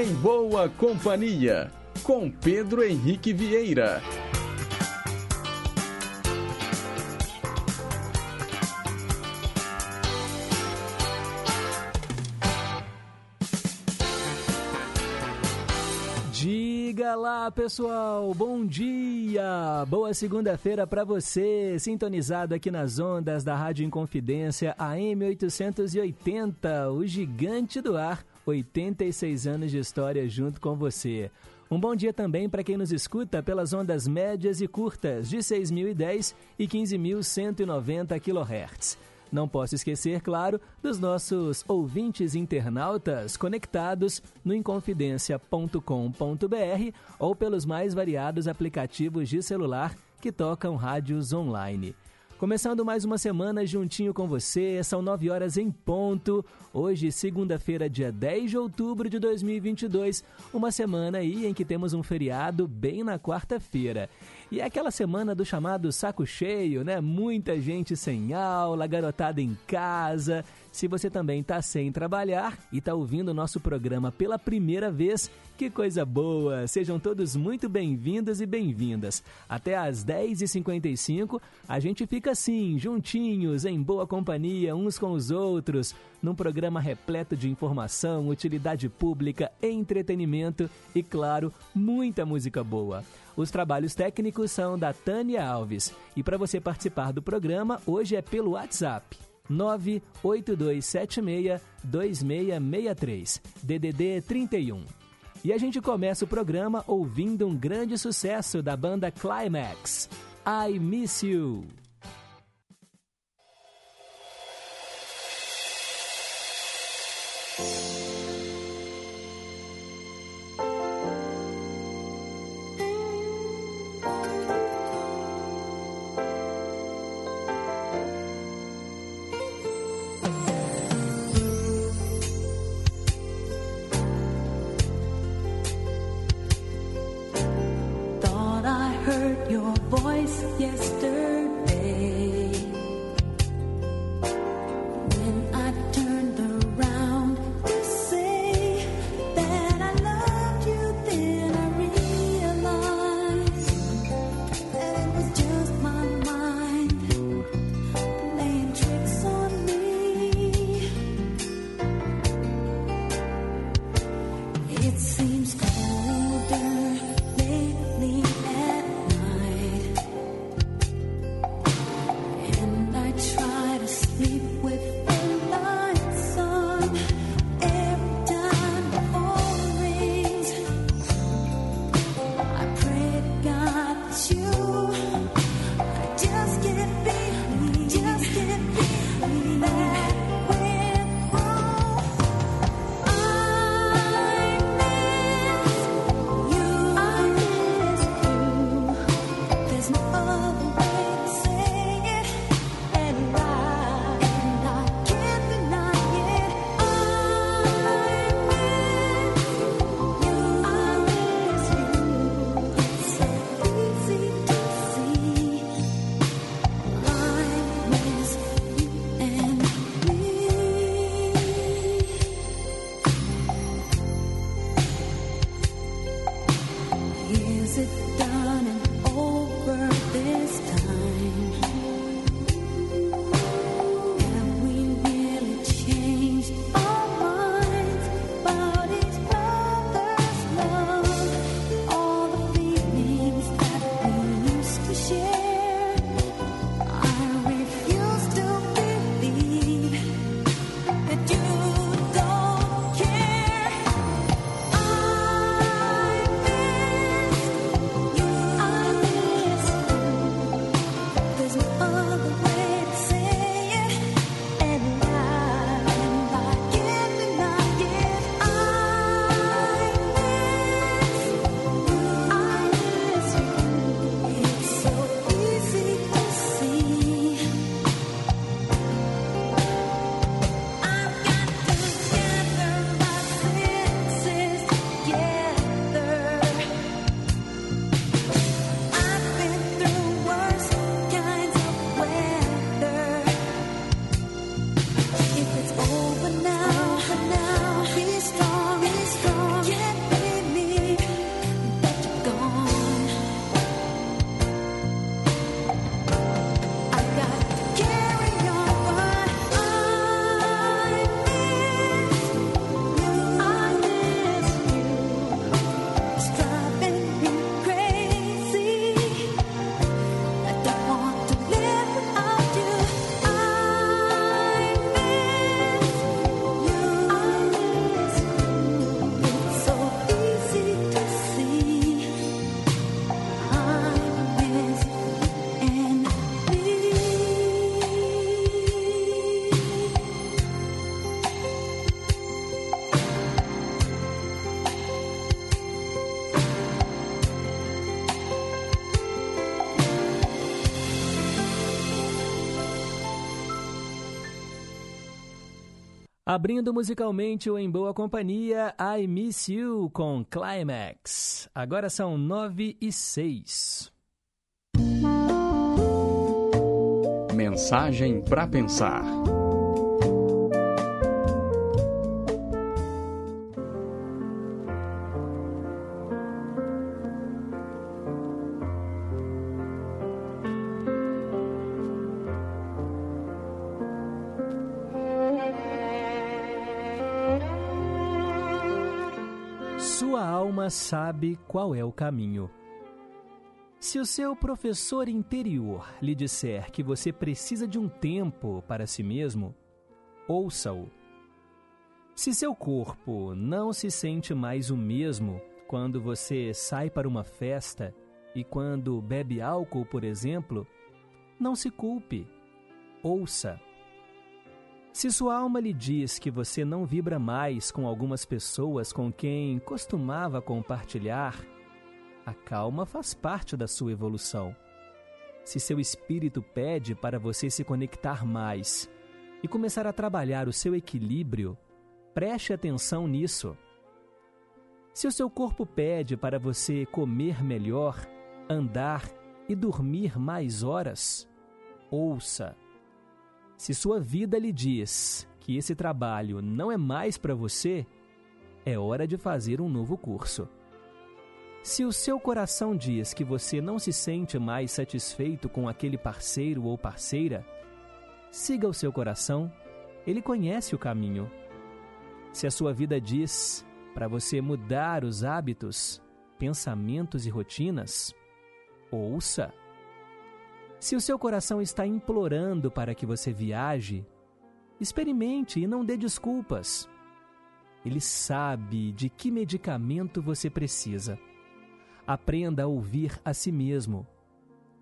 Em Boa Companhia, com Pedro Henrique Vieira. Diga lá, pessoal. Bom dia. Boa segunda-feira para você, sintonizado aqui nas ondas da Rádio Inconfidência AM 880, o gigante do ar 86 anos de história junto com você. Um bom dia também para quem nos escuta pelas ondas médias e curtas de 6.010 e 15.190 kHz. Não posso esquecer, claro, dos nossos ouvintes internautas conectados no inconfidencia.com.br ou pelos mais variados aplicativos de celular que tocam rádios online. Começando mais uma semana juntinho com você, são 9 horas em ponto. Hoje, segunda-feira, dia 10 de outubro de 2022, uma semana aí em que temos um feriado bem na quarta-feira. E é aquela semana do chamado saco cheio, né? Muita gente sem aula, garotada em casa. Se você também está sem trabalhar e está ouvindo o nosso programa pela primeira vez, que coisa boa! Sejam todos muito bem-vindos e bem-vindas. Até às 10h55, a gente fica assim, juntinhos, em boa companhia, uns com os outros, num programa repleto de informação, utilidade pública, entretenimento e, claro, muita música boa. Os trabalhos técnicos são da Tânia Alves. E para você participar do programa, hoje é pelo WhatsApp. 982762663, DDD 31. E a gente começa o programa ouvindo um grande sucesso da banda Climax, I Miss You. Abrindo musicalmente o Em Boa Companhia, I Miss You com Climax. Agora são nove e seis. Mensagem para pensar. Sabe qual é o caminho. Se o seu professor interior lhe disser que você precisa de um tempo para si mesmo, ouça-o. Se seu corpo não se sente mais o mesmo quando você sai para uma festa e quando bebe álcool, por exemplo, não se culpe. Ouça. Se sua alma lhe diz que você não vibra mais com algumas pessoas com quem costumava compartilhar, a calma faz parte da sua evolução. Se seu espírito pede para você se conectar mais e começar a trabalhar o seu equilíbrio, preste atenção nisso. Se o seu corpo pede para você comer melhor, andar e dormir mais horas, ouça. Se sua vida lhe diz que esse trabalho não é mais para você, é hora de fazer um novo curso. Se o seu coração diz que você não se sente mais satisfeito com aquele parceiro ou parceira, siga o seu coração, ele conhece o caminho. Se a sua vida diz para você mudar os hábitos, pensamentos e rotinas, ouça. Se o seu coração está implorando para que você viaje, experimente e não dê desculpas. Ele sabe de que medicamento você precisa. Aprenda a ouvir a si mesmo.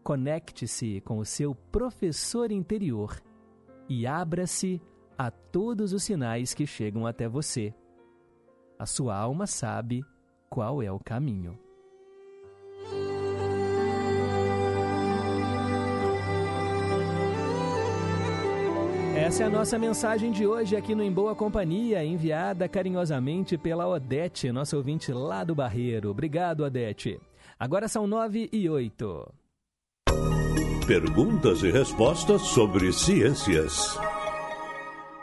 Conecte-se com o seu professor interior e abra-se a todos os sinais que chegam até você. A sua alma sabe qual é o caminho. Essa é a nossa mensagem de hoje aqui no Em Boa Companhia, enviada carinhosamente pela Odete, nossa ouvinte lá do Barreiro. Obrigado, Odete. Agora são nove e oito. Perguntas e respostas sobre ciências.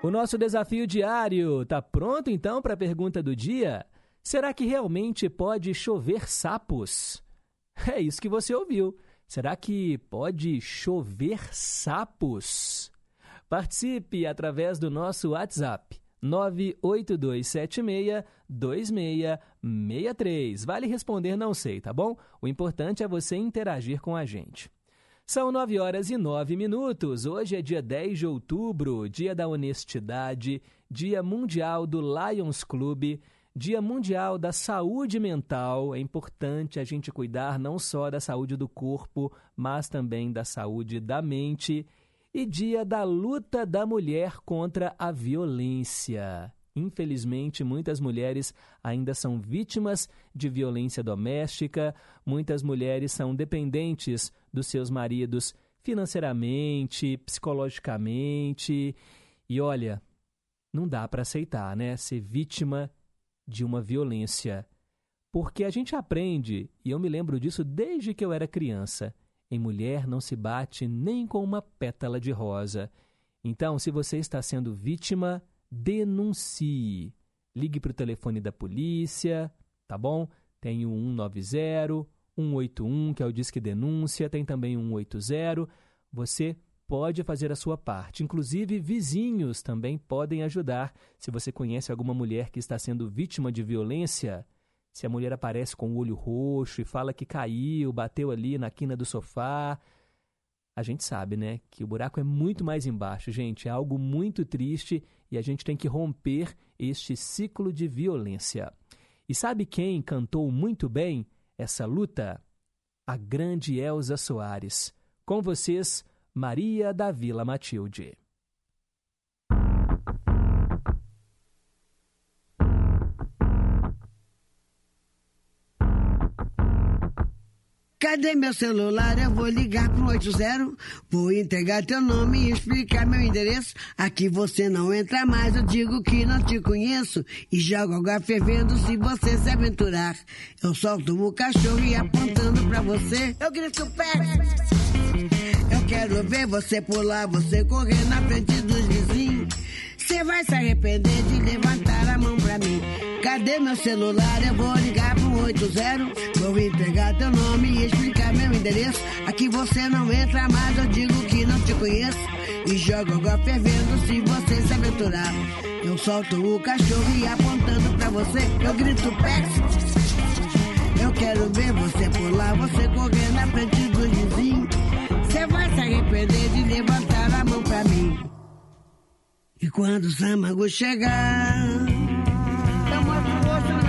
O nosso desafio diário tá pronto então para a pergunta do dia? Será que realmente pode chover sapos? É isso que você ouviu. Será que pode chover sapos? Participe através do nosso WhatsApp 982762663. Vale responder não sei, tá bom? O importante é você interagir com a gente. São 9 horas e 9 minutos. Hoje é dia 10 de outubro, dia da honestidade, dia mundial do Lions Club, dia mundial da saúde mental. É importante a gente cuidar não só da saúde do corpo, mas também da saúde da mente e dia da luta da mulher contra a violência. Infelizmente, muitas mulheres ainda são vítimas de violência doméstica, muitas mulheres são dependentes dos seus maridos financeiramente, psicologicamente. E olha, não dá para aceitar, né? Ser vítima de uma violência. Porque a gente aprende, e eu me lembro disso desde que eu era criança em mulher não se bate nem com uma pétala de rosa. Então, se você está sendo vítima, denuncie. Ligue para o telefone da polícia, tá bom? Tem o 190, 181, que é o Disque Denúncia, tem também o 180. Você pode fazer a sua parte. Inclusive, vizinhos também podem ajudar. Se você conhece alguma mulher que está sendo vítima de violência, se a mulher aparece com o olho roxo e fala que caiu, bateu ali na quina do sofá, a gente sabe, né, que o buraco é muito mais embaixo, gente. É algo muito triste e a gente tem que romper este ciclo de violência. E sabe quem cantou muito bem essa luta? A grande Elza Soares. Com vocês, Maria da Vila Matilde. Cadê meu celular? Eu vou ligar pro 80. Vou entregar teu nome e explicar meu endereço. Aqui você não entra mais, eu digo que não te conheço. E jogo água fervendo se você se aventurar. Eu solto o cachorro e apontando pra você. Eu grito pé. Eu quero ver você pular, você correr na frente dos vizinhos. Você vai se arrepender de levantar a mão pra mim. Cadê meu celular? Eu vou ligar pro 80. Vou entregar teu nome e explicar meu endereço. Aqui você não entra mais, eu digo que não te conheço. E jogo água fervendo se você se aventurar. Eu solto o cachorro e apontando pra você, eu grito pé. Eu quero ver você pular, você correr na frente dos vizinhos. Você vai se arrepender de levantar a mão pra mim. E quando o Samago chegar, eu mostro o rosto no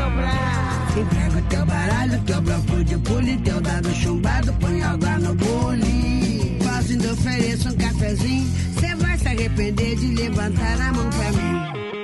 teu baralho, teu bloco de pule, teu dado chumbado, põe água no bule. Faço ainda ofereço um cafezinho, você vai se arrepender de levantar a mão pra mim.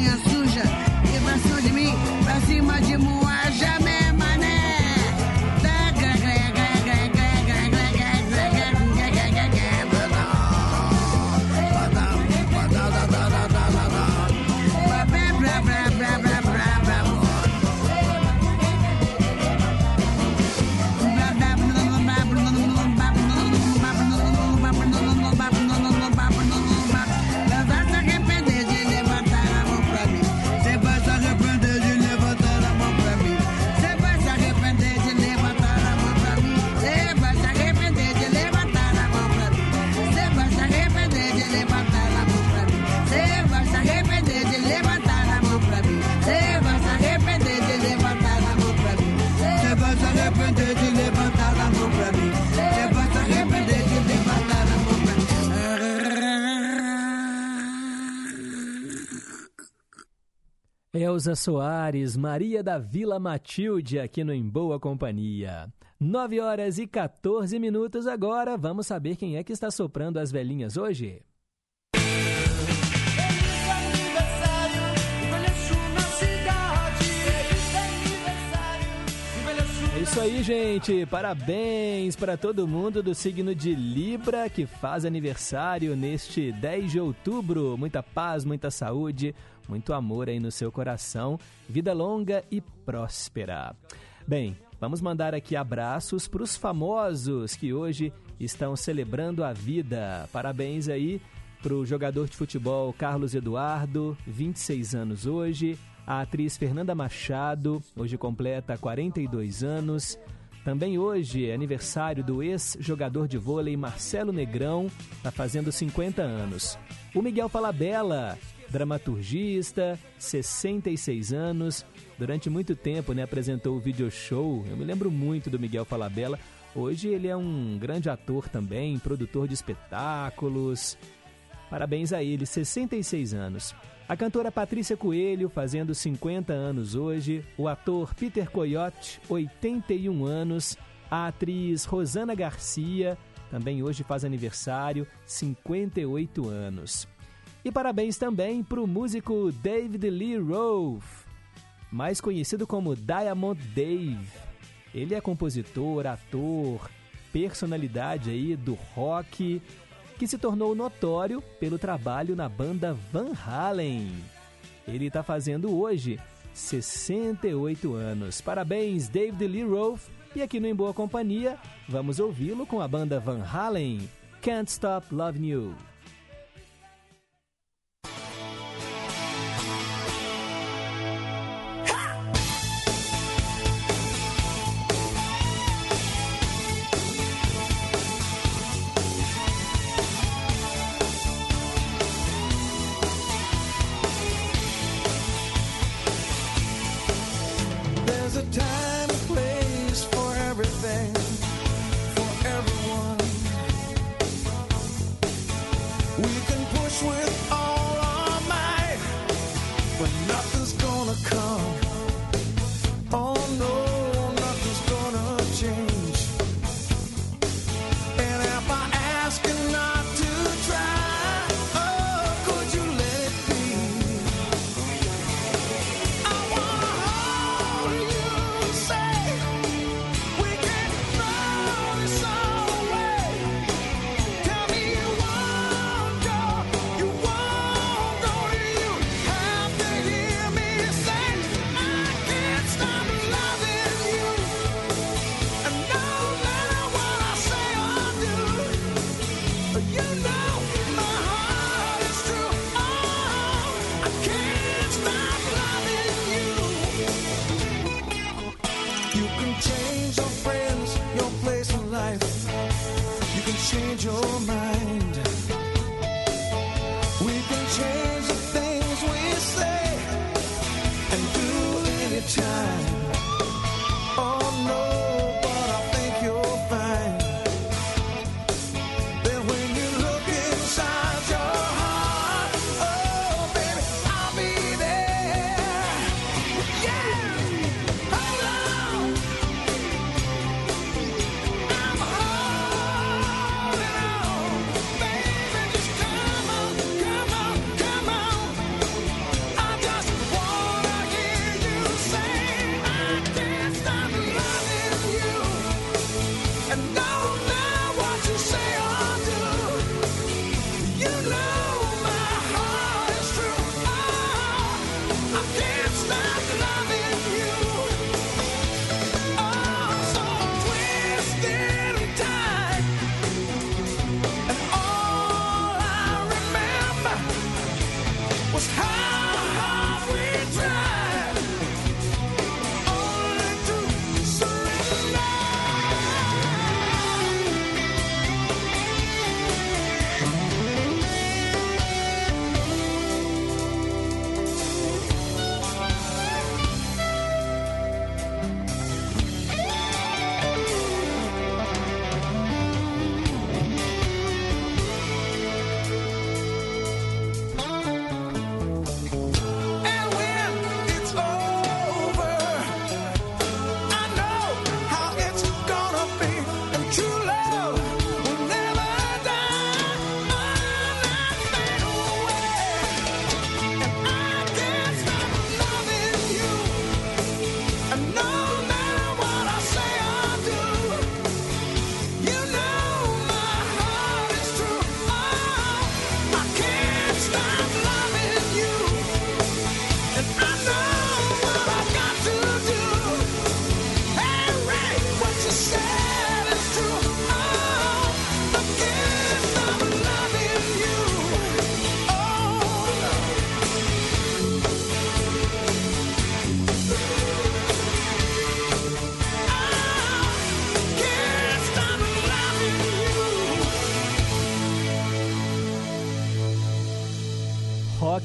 Elza Soares, Maria da Vila Matilde, aqui no Em Boa Companhia. 9 horas e 14 minutos agora. Vamos saber quem é que está soprando as velhinhas hoje? Aí, gente. Parabéns para todo mundo do signo de Libra que faz aniversário neste 10 de outubro. Muita paz, muita saúde, muito amor aí no seu coração. Vida longa e próspera. Bem, vamos mandar aqui abraços para os famosos que hoje estão celebrando a vida. Parabéns aí para o jogador de futebol Carlos Eduardo, 26 anos hoje. A atriz Fernanda Machado, hoje completa 42 anos. Também hoje é aniversário do ex-jogador de vôlei Marcelo Negrão, está fazendo 50 anos. O Miguel Falabella, dramaturgista, 66 anos. Durante muito tempo né, apresentou o video show. Eu me lembro muito do Miguel Falabella. Hoje ele é um grande ator também, produtor de espetáculos. Parabéns a ele, 66 anos. A cantora Patrícia Coelho, fazendo 50 anos hoje, o ator Peter Coyote, 81 anos, a atriz Rosana Garcia, também hoje faz aniversário, 58 anos. E parabéns também para o músico David Lee Roth, mais conhecido como Diamond Dave. Ele é compositor, ator, personalidade aí do rock, que se tornou notório pelo trabalho na banda Van Halen. Ele está fazendo hoje 68 anos. Parabéns, David Lee Roth. E aqui no Em Boa Companhia, vamos ouvi-lo com a banda Van Halen. Can't Stop Loving You.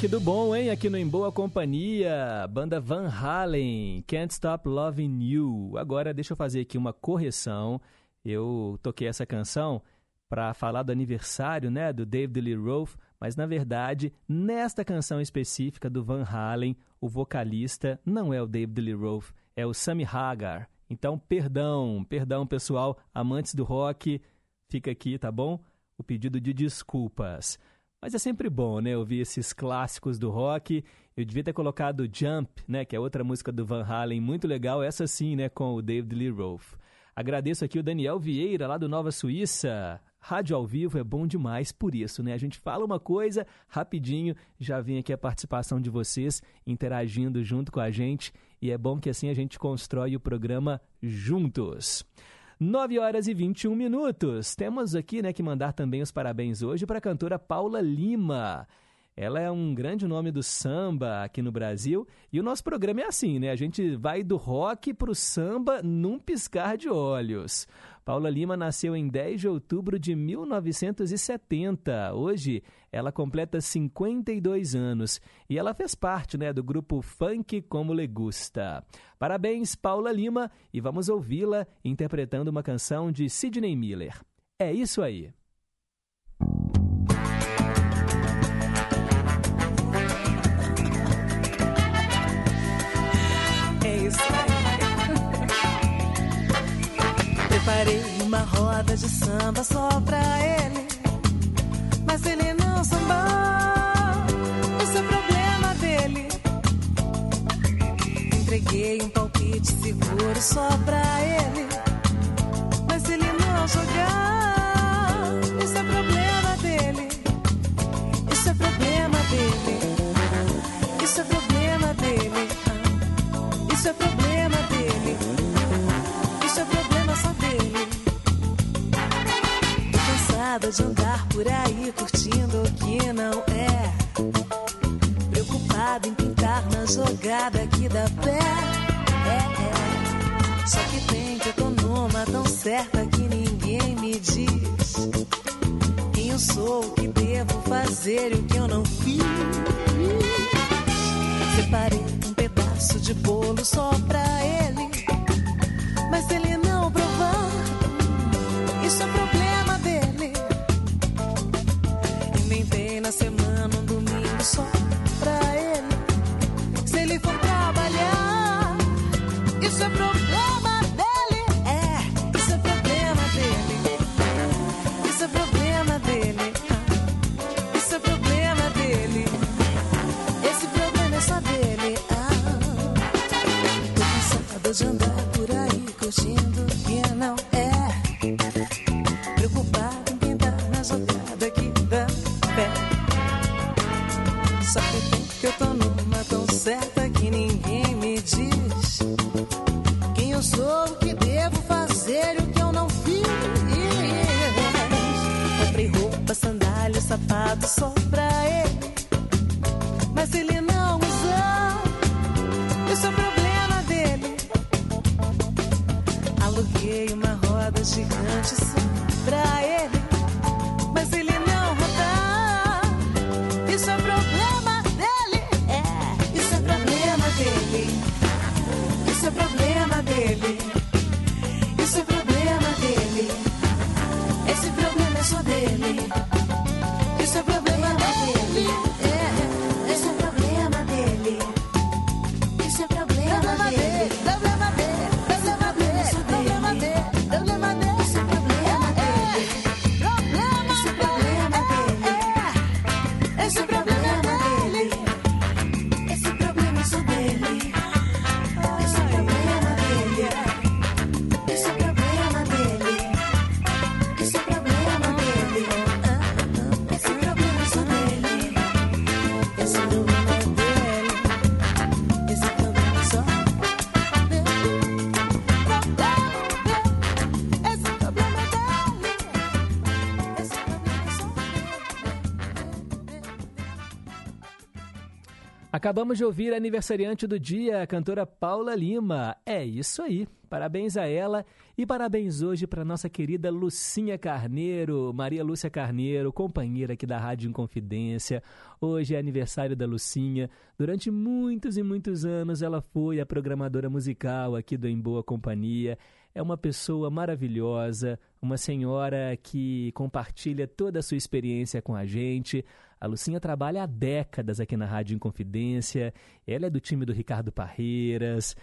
Tudo do bom, hein? Aqui no Em Boa Companhia, banda Van Halen, Can't Stop Loving You. Agora, deixa eu fazer aqui uma correção. Eu toquei essa canção para falar do aniversário, né, do David Lee Roth, mas na verdade, nesta canção específica do Van Halen, o vocalista não é o David Lee Roth, é o Sammy Hagar. Então, perdão, perdão pessoal, amantes do rock, fica aqui, tá bom? O pedido de desculpas. Mas é sempre bom, né, ouvir esses clássicos do rock. Eu devia ter colocado Jump, né, que é outra música do Van Halen, muito legal, essa sim, né, com o David Lee Roth. Agradeço aqui o Daniel Vieira, lá do Nova Suíça. Rádio ao vivo é bom demais por isso, né? A gente fala uma coisa, rapidinho, já vem aqui a participação de vocês, interagindo junto com a gente, e é bom que assim a gente constrói o programa juntos. 9 horas e 21 minutos. Temos aqui, né, que mandar também os parabéns hoje para a cantora Paula Lima. Ela é um grande nome do samba aqui no Brasil e o nosso programa é assim, né? A gente vai do rock pro samba num piscar de olhos. Paula Lima nasceu em 10 de outubro de 1970. Hoje ela completa 52 anos e ela fez parte, né, do grupo Funk Como Le Gusta. Parabéns, Paula Lima, e vamos ouvi-la interpretando uma canção de Sidney Miller. É isso aí. É isso aí. Preparei uma roda de samba só pra só pra ele. Mas ele não jogar. Isso é problema dele. Isso é problema dele. Isso é problema dele. Isso é problema dele. Isso é problema só dele. Tô cansada de andar por aí curtindo o que não é. Preocupada em pintar na jogada que dá pé. Só que tem que eu tô numa tão certa que ninguém me diz. Quem eu sou, o que devo fazer e o que eu não fiz. Separei um pedaço de bolo só Acabamos de ouvir a aniversariante do dia, a cantora Paula Lima. É isso aí. Parabéns a ela e parabéns hoje para nossa querida Lucinha Carneiro, Maria Lúcia Carneiro, companheira aqui da Rádio Inconfidência. Hoje é aniversário da Lucinha. Durante muitos e muitos anos ela foi a programadora musical aqui do Em Boa Companhia. É uma pessoa maravilhosa, uma senhora que compartilha toda a sua experiência com a gente. A Lucinha trabalha há décadas aqui na Rádio Inconfidência. Ela é do time do Ricardo Parreiras.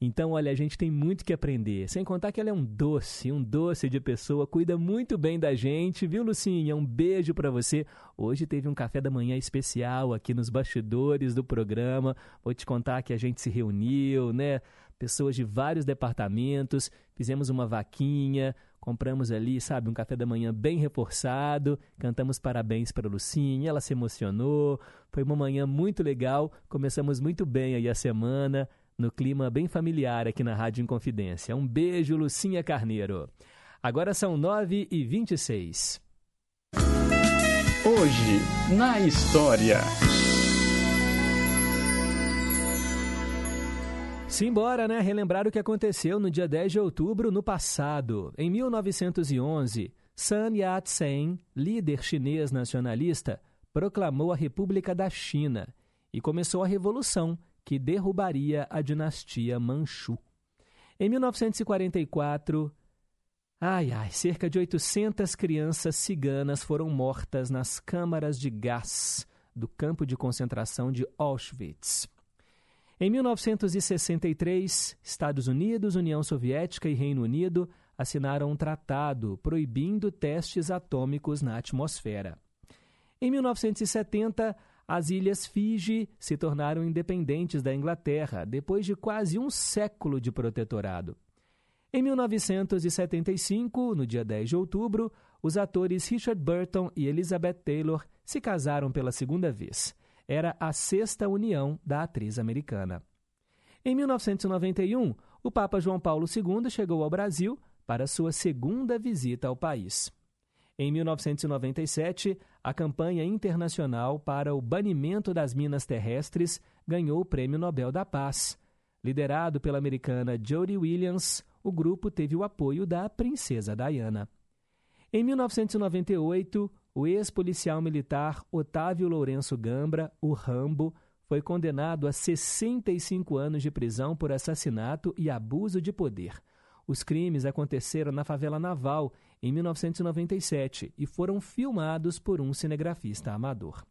Então, olha, a gente tem muito que aprender. Sem contar que ela é um doce, um doce de pessoa, cuida muito bem da gente, viu, Lucinha? Um beijo pra você. Hoje teve um café da manhã especial aqui nos bastidores do programa. Vou te contar que a gente se reuniu, né? Pessoas de vários departamentos, fizemos uma vaquinha, compramos ali, sabe, um café da manhã bem reforçado, cantamos parabéns para Lucinha, ela se emocionou. Foi uma manhã muito legal, começamos muito bem aí a semana no clima bem familiar aqui na Rádio Inconfidência. Um beijo, Lucinha Carneiro. Agora são 9 e 26 Hoje, na história. Simbora, né? Relembrar o que aconteceu no dia 10 de outubro no passado. Em 1911, Sun Yat-sen, líder chinês nacionalista, proclamou a República da China e começou a revolução que derrubaria a dinastia Manchu. Em 1944, ai ai, cerca de 800 crianças ciganas foram mortas nas câmaras de gás do campo de concentração de Auschwitz. Em 1963, Estados Unidos, União Soviética e Reino Unido assinaram um tratado proibindo testes atômicos na atmosfera. Em 1970, as ilhas Fiji se tornaram independentes da Inglaterra depois de quase um século de protetorado. Em 1975, no dia 10 de outubro, os atores Richard Burton e Elizabeth Taylor se casaram pela segunda vez. Era a sexta união da atriz americana. Em 1991, o Papa João Paulo II chegou ao Brasil para sua segunda visita ao país. Em 1997, a campanha internacional para o banimento das minas terrestres ganhou o Prêmio Nobel da Paz. Liderado pela americana Jody Williams, o grupo teve o apoio da princesa Diana. Em 1998, o ex-policial militar Otávio Lourenço Gambra, o Rambo, foi condenado a 65 anos de prisão por assassinato e abuso de poder. Os crimes aconteceram na favela Naval em 1997 e foram filmados por um cinegrafista amador.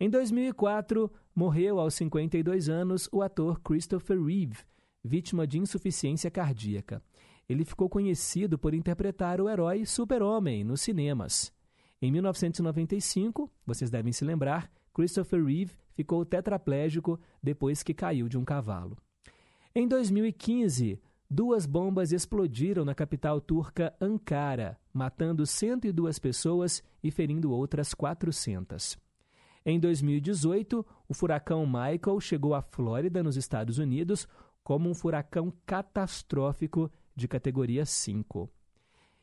Em 2004, morreu aos 52 anos o ator Christopher Reeve, vítima de insuficiência cardíaca. Ele ficou conhecido por interpretar o herói Super-Homem nos cinemas. Em 1995, vocês devem se lembrar, Christopher Reeve ficou tetraplégico depois que caiu de um cavalo. Em 2015, duas bombas explodiram na capital turca Ankara, matando 102 pessoas e ferindo outras 400. Em 2018, o furacão Michael chegou à Flórida, nos Estados Unidos, como um furacão catastrófico de categoria 5.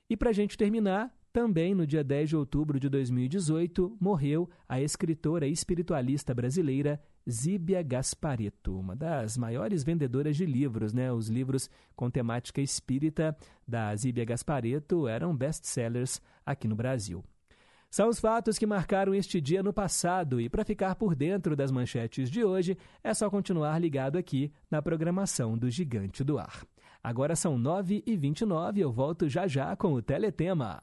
E para a gente terminar, também no dia 10 de outubro de 2018, morreu a escritora e espiritualista brasileira Zíbia Gasparetto, uma das maiores vendedoras de livros, né? Os livros com temática espírita da Zíbia Gasparetto eram best-sellers aqui no Brasil. São os fatos que marcaram este dia no passado e para ficar por dentro das manchetes de hoje é só continuar ligado aqui na programação do Gigante do Ar. Agora são 9h29 eu volto já já com o Teletema.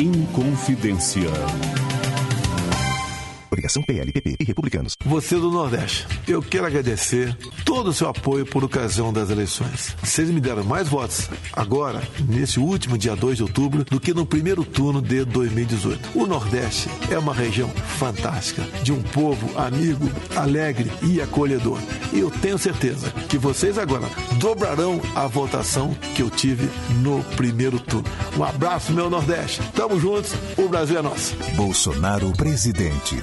Inconfidência. Obrigação PLPP e Republicanos. Você do Nordeste, eu quero agradecer todo o seu apoio por ocasião das eleições. Vocês me deram mais votos agora, nesse último dia 2 de outubro, do que no primeiro turno de 2018. O Nordeste é uma região fantástica, de um povo amigo, alegre e acolhedor. E eu tenho certeza que vocês agora dobrarão a votação que eu tive no primeiro turno. Um abraço, meu Nordeste. Tamo juntos, o Brasil é nosso. Bolsonaro presidente.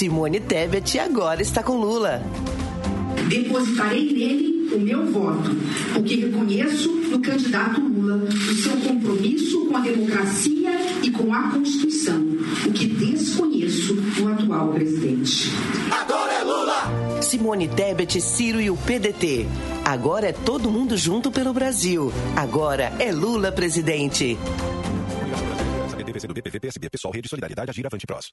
Simone Tebet agora está com Lula. Depositarei nele o meu voto, porque reconheço no candidato Lula o seu compromisso com a democracia e com a Constituição, o que desconheço no atual presidente. Agora é Lula! Simone Tebet, Ciro e o PDT. Agora é todo mundo junto pelo Brasil. Agora é Lula presidente. BPV, PSB, Pessoal, Rede Solidariedade, Agir Avante Prós.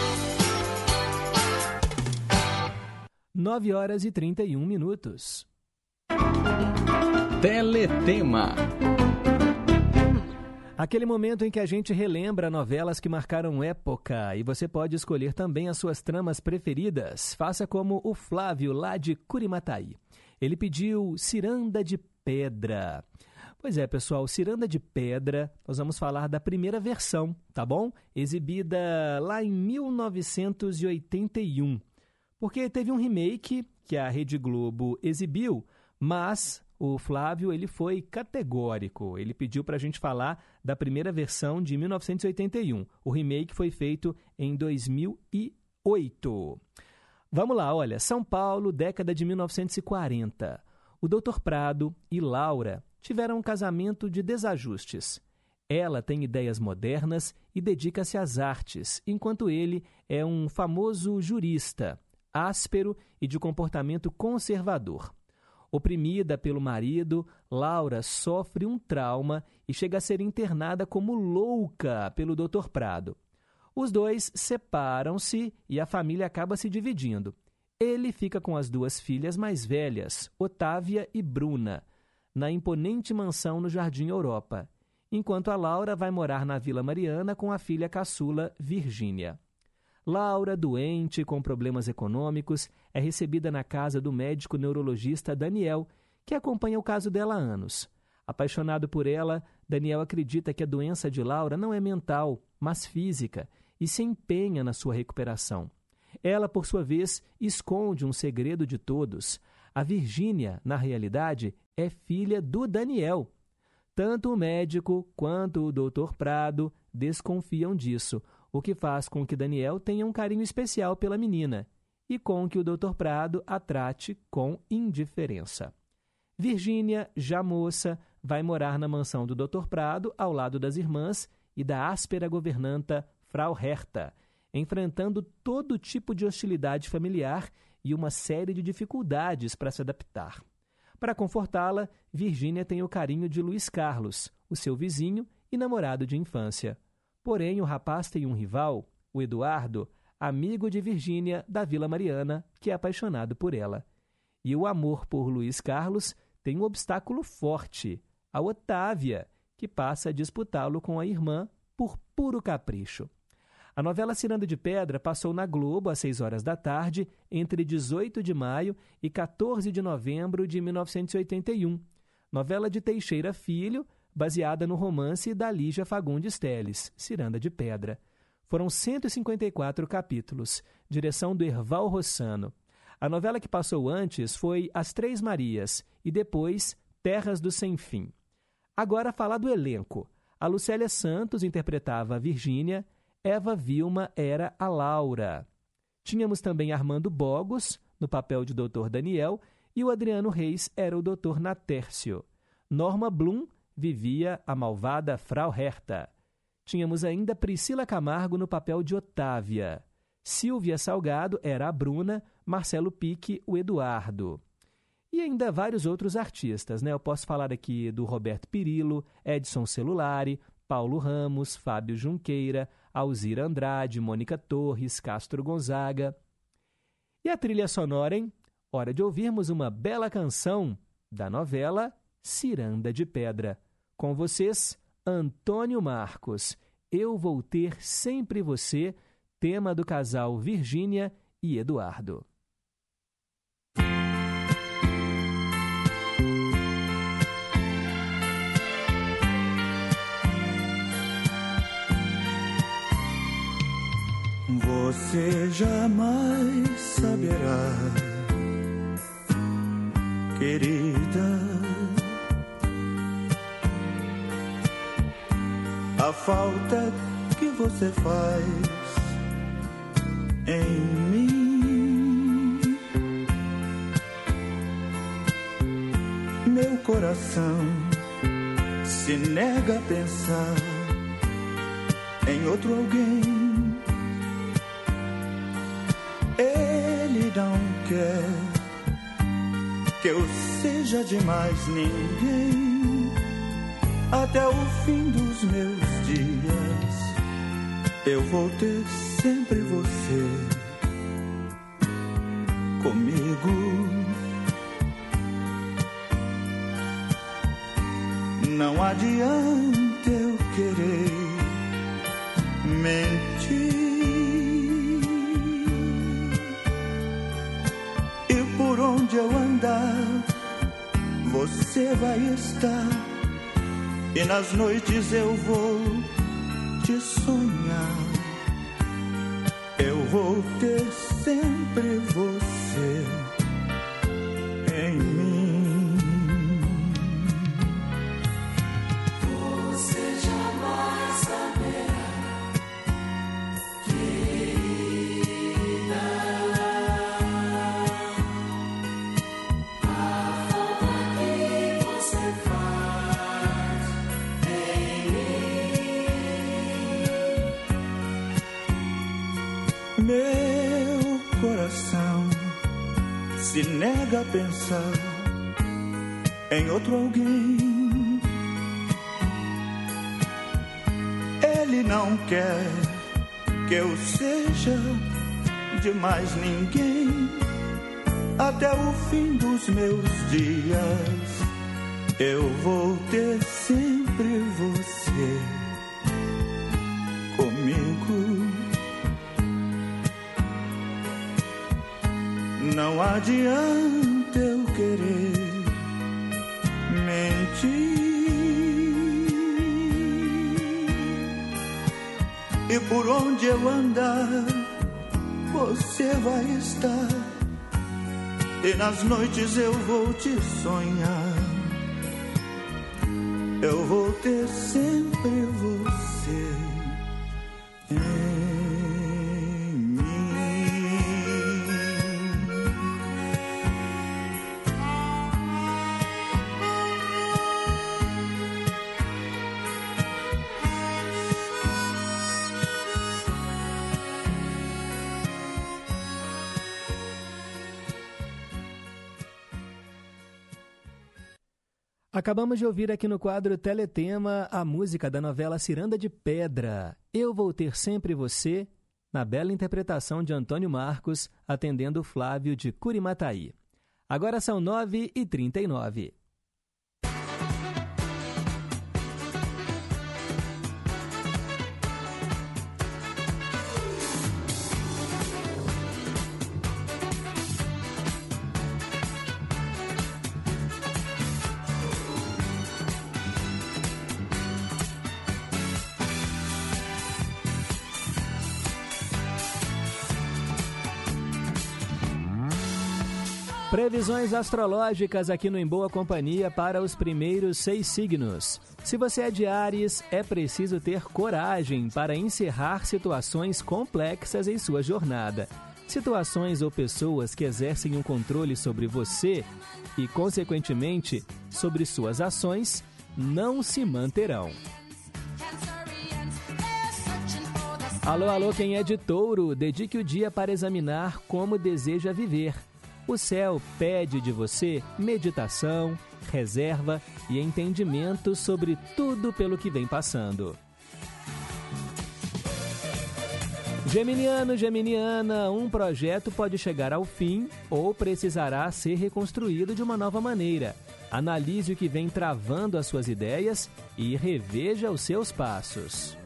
9 horas e 31 minutos. Teletema. Aquele momento em que a gente relembra novelas que marcaram época e você pode escolher também as suas tramas preferidas. Faça como o Flávio, lá de Curimataí. Ele pediu Ciranda de Pedra. Pois é, pessoal, Ciranda de Pedra, nós vamos falar da primeira versão, tá bom? Exibida lá em 1981. Porque teve um remake que a Rede Globo exibiu, mas o Flávio ele foi categórico. Ele pediu para a gente falar da primeira versão de 1981. O remake foi feito em 2008. Vamos lá, olha. São Paulo, década de 1940. O Dr. Prado e Laura tiveram um casamento de desajustes. Ela tem ideias modernas e dedica-se às artes, enquanto ele é um famoso jurista, áspero e de comportamento conservador. Oprimida pelo marido, Laura sofre um trauma e chega a ser internada como louca pelo Dr. Prado. Os dois separam-se e a família acaba se dividindo. Ele fica com as duas filhas mais velhas, Otávia e Bruna, na imponente mansão no Jardim Europa, enquanto a Laura vai morar na Vila Mariana com a filha caçula, Virgínia. Laura, doente, com problemas econômicos, é recebida na casa do médico neurologista Daniel, que acompanha o caso dela há anos. Apaixonado por ela, Daniel acredita que a doença de Laura não é mental, mas física, e se empenha na sua recuperação. Ela, por sua vez, esconde um segredo de todos. A Virgínia, na realidade, é filha do Daniel. Tanto o médico quanto o Dr. Prado desconfiam disso, o que faz com que Daniel tenha um carinho especial pela menina e com que o Dr. Prado a trate com indiferença. Virgínia, já moça, vai morar na mansão do Dr. Prado ao lado das irmãs e da áspera governanta Frau Herta, enfrentando todo tipo de hostilidade familiar e uma série de dificuldades para se adaptar. Para confortá-la, Virgínia tem o carinho de Luiz Carlos, o seu vizinho e namorado de infância. Porém, o rapaz tem um rival, o Eduardo, amigo de Virgínia da Vila Mariana, que é apaixonado por ela. E o amor por Luiz Carlos tem um obstáculo forte, a Otávia, que passa a disputá-lo com a irmã por puro capricho. A novela Ciranda de Pedra passou na Globo às 6 horas da tarde, entre 18 de maio e 14 de novembro de 1981. Novela de Teixeira Filho, baseada no romance da Lígia Fagundes Teles, Ciranda de Pedra. Foram 154 capítulos, direção do Erval Rossano. A novela que passou antes foi As Três Marias e depois Terras do Sem Fim. Agora falar do elenco. A Lucélia Santos interpretava a Virgínia, Eva Vilma era a Laura. Tínhamos também Armando Bogos, no papel de Dr. Daniel, e o Adriano Reis era o Dr. Natércio. Norma Blum vivia a malvada Frau Herta. Tínhamos ainda Priscila Camargo no papel de Otávia. Silvia Salgado era a Bruna, Marcelo Pique o Eduardo. E ainda vários outros artistas, né? Eu posso falar aqui do Roberto Pirillo, Edson Celulari, Paulo Ramos, Fábio Junqueira, Alzira Andrade, Mônica Torres, Castro Gonzaga. E a trilha sonora, hein? Hora de ouvirmos uma bela canção da novela Ciranda de Pedra. Com vocês, Antônio Marcos. Eu vou ter sempre você, tema do casal Virgínia e Eduardo. Você jamais saberá querida. A falta que você faz em mim, meu coração se nega a pensar em outro alguém. Ele não quer que eu seja de mais ninguém. Até o fim dos meus dias, eu vou ter sempre você comigo. Não adianta eu querer mentir. E por onde eu andar, você vai estar. E nas noites eu vou te sonhar. Eu vou ter sempre você em mim. Se nega a pensar em outro alguém. Ele não quer que eu seja de mais ninguém. Até o fim dos meus dias, eu vou ter sempre por onde eu andar, você vai estar. E nas noites eu vou te sonhar. Eu vou ter sempre você Acabamos de ouvir aqui no quadro Teletema a música da novela Ciranda de Pedra. Eu vou ter sempre você, na bela interpretação de Antônio Marcos, atendendo Flávio de Curimataí. Agora são 9h39. Previsões astrológicas aqui no Em Boa Companhia para os primeiros seis signos. Se você é de Ares, é preciso ter coragem para encerrar situações complexas em sua jornada. Situações ou pessoas que exercem um controle sobre você e, consequentemente, sobre suas ações, não se manterão. Alô, alô, quem é de touro, dedique o dia para examinar como deseja viver. O céu pede de você meditação, reserva e entendimento sobre tudo pelo que vem passando. Geminiano, Geminiana, um projeto pode chegar ao fim ou precisará ser reconstruído de uma nova maneira. Analise o que vem travando as suas ideias e reveja os seus passos.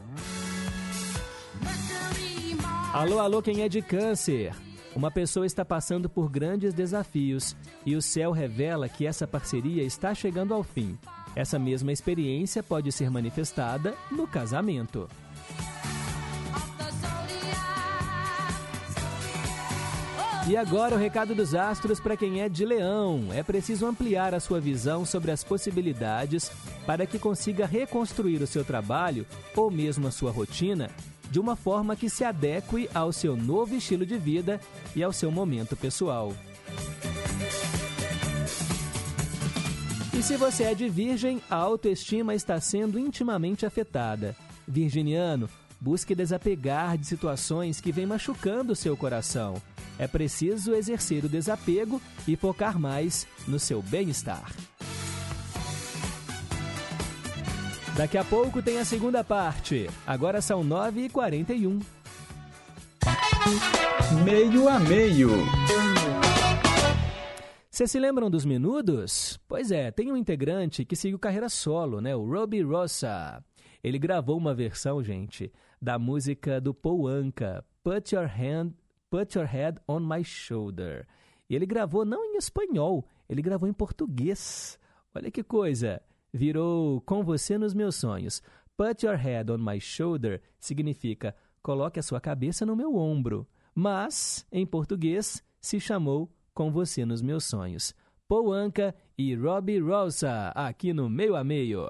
Alô, alô, quem é de câncer? Uma pessoa está passando por grandes desafios e o céu revela que essa parceria está chegando ao fim. Essa mesma experiência pode ser manifestada no casamento. E agora o recado dos astros para quem é de leão. É preciso ampliar a sua visão sobre as possibilidades para que consiga reconstruir o seu trabalho ou mesmo a sua rotina de uma forma que se adeque ao seu novo estilo de vida e ao seu momento pessoal. E se você é de virgem, a autoestima está sendo intimamente afetada. Virginiano, busque desapegar de situações que vêm machucando seu coração. É preciso exercer o desapego e focar mais no seu bem-estar. Daqui a pouco tem a segunda parte. Agora são 9h41. Meio a meio. Vocês se lembram dos Menudos? Pois é, tem um integrante que seguiu carreira solo, né? O Robbie Rossa. Ele gravou uma versão, gente, da música do Paul Anka, Put Your Hand, Put Your Head on My Shoulder. E ele gravou não em espanhol, ele gravou em português. Olha que coisa! Virou Com Você nos Meus Sonhos. Put Your Head on My Shoulder significa Coloque a sua cabeça no meu ombro. Mas, em português, se chamou Com Você nos Meus Sonhos. Paul Anka e Robbie Rosa, aqui no Meio a Meio.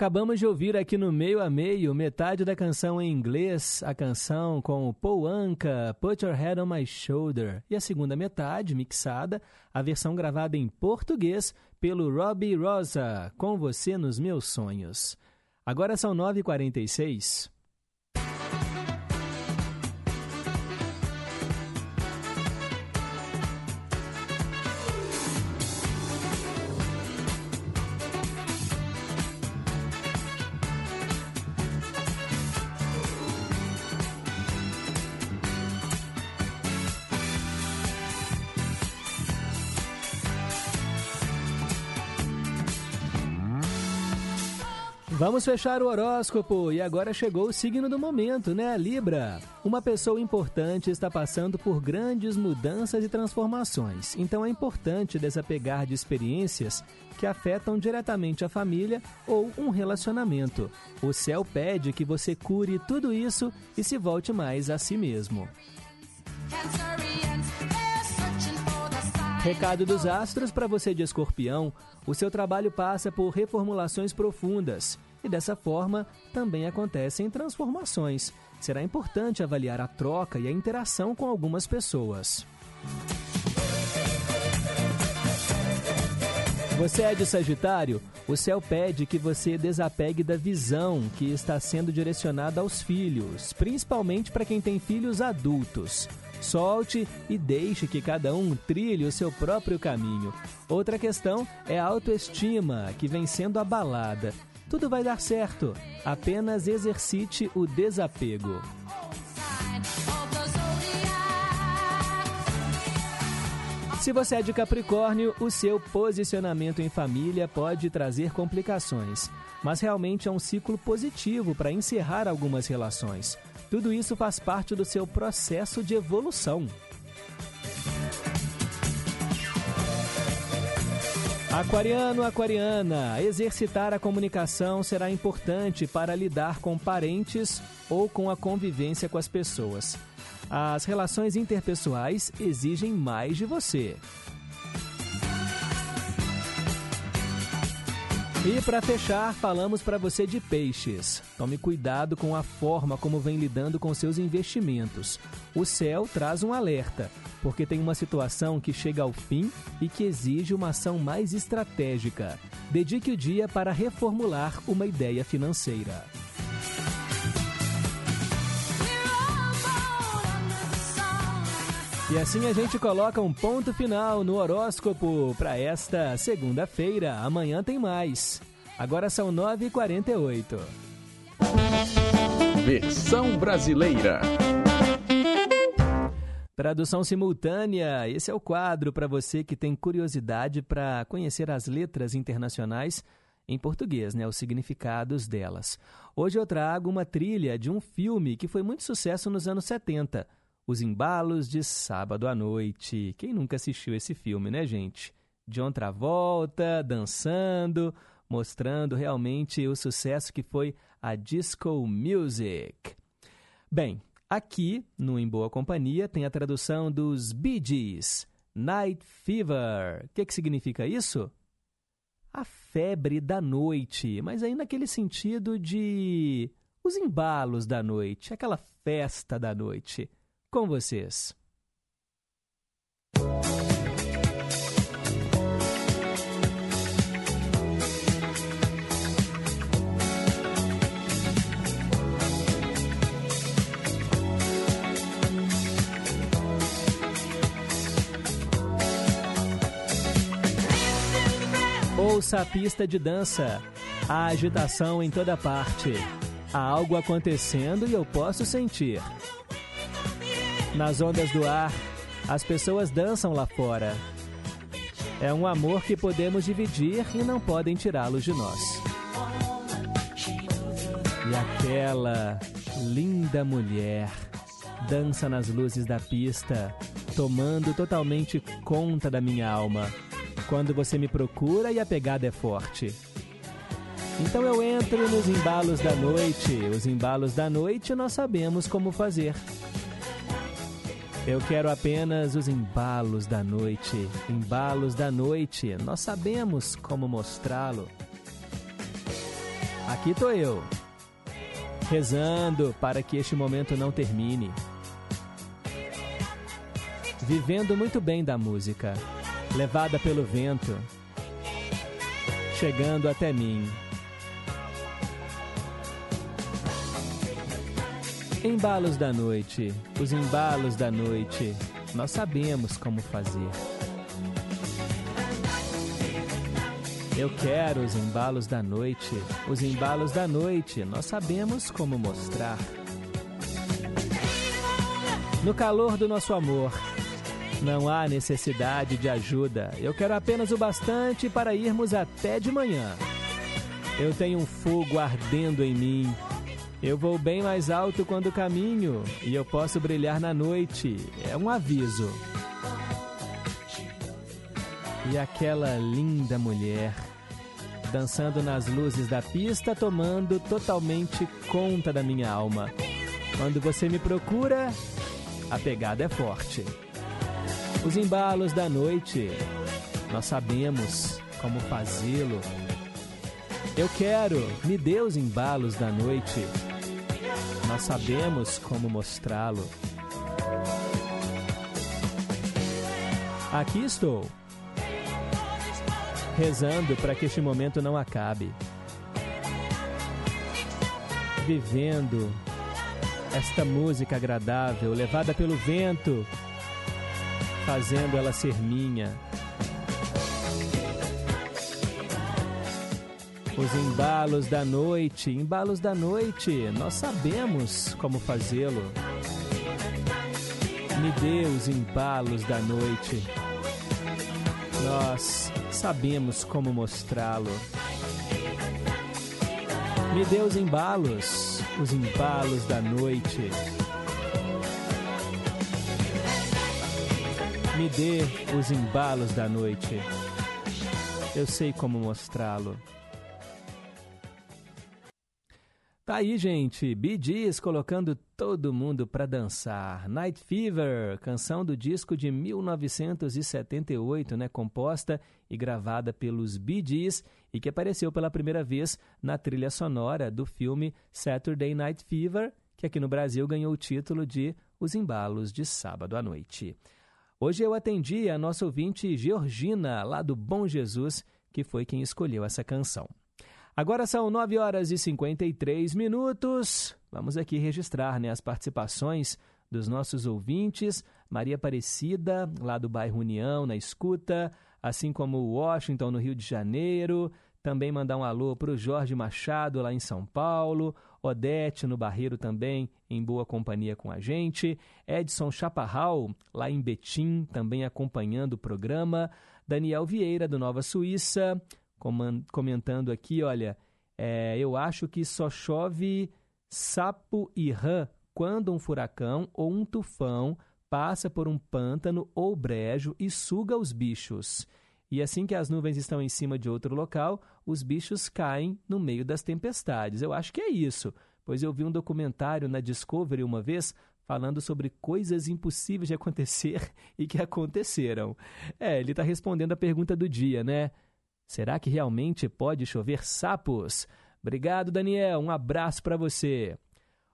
Acabamos de ouvir aqui no meio a meio metade da canção em inglês, a canção com Paul Anka, Put Your Head on My Shoulder, e a segunda metade, mixada, a versão gravada em português pelo Robbie Rosa, Com Você nos Meus Sonhos. Agora são 9h46. Vamos fechar o horóscopo e agora chegou o signo do momento, né, Libra? Uma pessoa importante está passando por grandes mudanças e transformações, então é importante desapegar de experiências que afetam diretamente a família ou um relacionamento. O céu pede que você cure tudo isso e se volte mais a si mesmo. Recado dos astros para você de escorpião: o seu trabalho passa por reformulações profundas e dessa forma também acontecem transformações. Será importante avaliar a troca e a interação com algumas pessoas. Você é de Sagitário? O céu pede que você desapegue da visão que está sendo direcionada aos filhos, principalmente para quem tem filhos adultos. Solte e deixe que cada um trilhe o seu próprio caminho. Outra questão é a autoestima, que vem sendo abalada. Tudo vai dar certo, apenas exercite o desapego. Se você é de Capricórnio, o seu posicionamento em família pode trazer complicações, mas realmente é um ciclo positivo para encerrar algumas relações. Tudo isso faz parte do seu processo de evolução. Aquariano, aquariana, exercitar a comunicação será importante para lidar com parentes ou com a convivência com as pessoas. As relações interpessoais exigem mais de você. E para fechar, falamos para você de peixes. Tome cuidado com a forma como vem lidando com seus investimentos. O céu traz um alerta, porque tem uma situação que chega ao fim e que exige uma ação mais estratégica. Dedique o dia para reformular uma ideia financeira. E assim a gente coloca um ponto final no horóscopo para esta segunda-feira. Amanhã tem mais. Agora são 9h48. Versão brasileira. Tradução simultânea. Esse é o quadro para você que tem curiosidade para conhecer as letras internacionais em português, né, os significados delas. Hoje eu trago uma trilha de um filme que foi muito sucesso nos anos 70. Os Embalos de Sábado à Noite. Quem nunca assistiu esse filme, né, gente? John Travolta dançando, mostrando realmente o sucesso que foi a disco music. Bem, aqui no Em Boa Companhia tem a tradução dos Bee Gees, Night Fever. O que, que significa isso? A febre da noite, mas aí naquele sentido de os embalos da noite, aquela festa da noite com vocês. Ouça a pista de dança, a agitação em toda parte. Há algo acontecendo e eu posso sentir. Nas ondas do ar, as pessoas dançam lá fora. É um amor que podemos dividir e não podem tirá-lo de nós. E aquela linda mulher dança nas luzes da pista, tomando totalmente conta da minha alma. quando você me procura e a pegada é forte. Então eu entro nos embalos da noite. Os embalos da noite nós sabemos como fazer. Eu quero apenas os embalos da noite. Embalos da noite. Nós sabemos como mostrá-lo. Aqui tô eu, rezando para que este momento não termine. Vivendo muito bem da música, levada pelo vento, chegando até mim. Embalos da noite, os embalos da noite, nós sabemos como fazer. Eu quero os embalos da noite, os embalos da noite, nós sabemos como mostrar. No calor do nosso amor, não há necessidade de ajuda. Eu quero apenas o bastante para irmos até de manhã. Eu tenho um fogo ardendo em mim. Eu vou bem mais alto quando caminho e eu posso brilhar na noite. É um aviso. E aquela linda mulher dançando nas luzes da pista, tomando totalmente conta da minha alma. Quando você me procura, a pegada é forte. Os embalos da noite, nós sabemos como fazê-lo. Eu quero, me dê os embalos da noite. Nós sabemos como mostrá-lo. Aqui estou, rezando para que este momento não acabe. Vivendo esta música agradável, levada pelo vento, fazendo ela ser minha. Os embalos da noite, embalos da noite, nós sabemos como fazê-lo. Me dê os embalos da noite. Nós sabemos como mostrá-lo. Me dê os embalos, os embalos da noite. Me dê os embalos da noite. Eu sei como mostrá-lo. Tá aí, gente. Bee colocando todo mundo pra dançar. Night Fever, canção do disco de 1978, né, composta e gravada pelos Bee e que apareceu pela primeira vez na trilha sonora do filme Saturday Night Fever, que aqui no Brasil ganhou o título de Os Embalos de Sábado à Noite. Hoje eu atendi a nossa ouvinte Georgina, lá do Bom Jesus, que foi quem escolheu essa canção. Agora são 9 horas e 53 minutos. Vamos aqui registrar né, as participações dos nossos ouvintes. Maria Aparecida, lá do bairro União, na escuta, assim como Washington, no Rio de Janeiro. Também mandar um alô para o Jorge Machado, lá em São Paulo. Odete, no Barreiro, também em boa companhia com a gente. Edson Chaparral, lá em Betim, também acompanhando o programa. Daniel Vieira, do Nova Suíça comentando aqui, olha, é, eu acho que só chove sapo e rã quando um furacão ou um tufão passa por um pântano ou brejo e suga os bichos. E assim que as nuvens estão em cima de outro local, os bichos caem no meio das tempestades. Eu acho que é isso, pois eu vi um documentário na Discovery uma vez falando sobre coisas impossíveis de acontecer e que aconteceram. É, ele está respondendo a pergunta do dia, né? Será que realmente pode chover sapos? Obrigado, Daniel. Um abraço para você.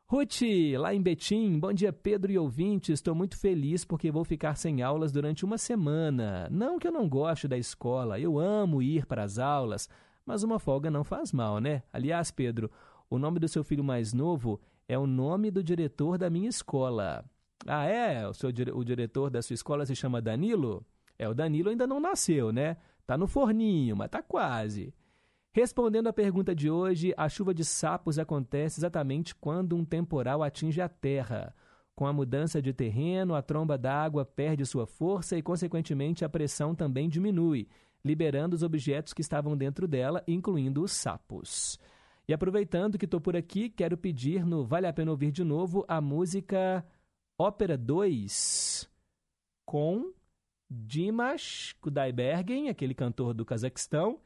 Ruth, lá em Betim, bom dia Pedro e ouvintes. Estou muito feliz porque vou ficar sem aulas durante uma semana. Não que eu não goste da escola, eu amo ir para as aulas, mas uma folga não faz mal, né? Aliás, Pedro, o nome do seu filho mais novo é o nome do diretor da minha escola. Ah, é? O, seu, o diretor da sua escola se chama Danilo? É, o Danilo ainda não nasceu, né? Tá no forninho, mas tá quase. Respondendo à pergunta de hoje, a chuva de sapos acontece exatamente quando um temporal atinge a terra. Com a mudança de terreno, a tromba d'água perde sua força e, consequentemente, a pressão também diminui, liberando os objetos que estavam dentro dela, incluindo os sapos. E aproveitando que estou por aqui, quero pedir no Vale a Pena Ouvir de Novo a música Ópera 2 com Dimash Kudaibergen, aquele cantor do Cazaquistão,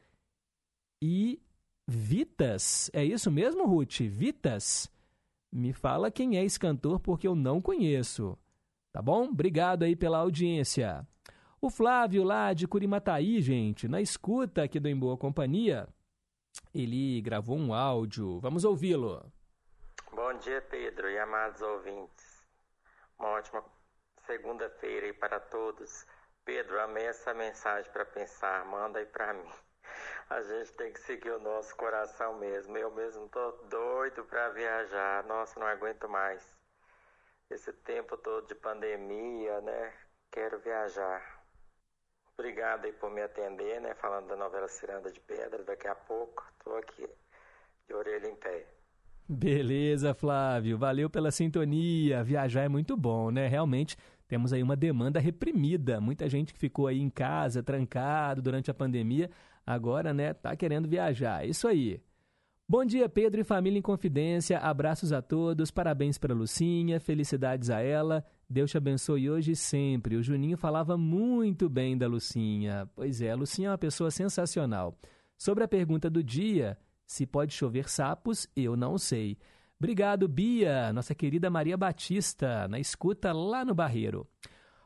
e Vitas. É isso mesmo, Ruth? Vitas? Me fala quem é esse cantor porque eu não conheço. Tá bom? Obrigado aí pela audiência. O Flávio lá de Curimataí, gente, na escuta aqui do Em Boa Companhia, ele gravou um áudio. Vamos ouvi-lo. Bom dia, Pedro e amados ouvintes. Uma ótima segunda-feira aí para todos. Pedro, amei essa mensagem para pensar. Manda aí para mim. A gente tem que seguir o nosso coração mesmo. Eu mesmo tô doido para viajar. Nossa, não aguento mais. Esse tempo todo de pandemia, né? Quero viajar. Obrigado aí por me atender, né? Falando da novela Ciranda de Pedra. Daqui a pouco tô aqui de orelha em pé. Beleza, Flávio. Valeu pela sintonia. Viajar é muito bom, né? Realmente temos aí uma demanda reprimida. Muita gente que ficou aí em casa, trancado durante a pandemia, agora, né, tá querendo viajar. Isso aí. Bom dia, Pedro e família em confidência. Abraços a todos. Parabéns para Lucinha. Felicidades a ela. Deus te abençoe hoje e sempre. O Juninho falava muito bem da Lucinha. Pois é, a Lucinha é uma pessoa sensacional. Sobre a pergunta do dia, se pode chover sapos, eu não sei. Obrigado, Bia, nossa querida Maria Batista, na escuta lá no Barreiro.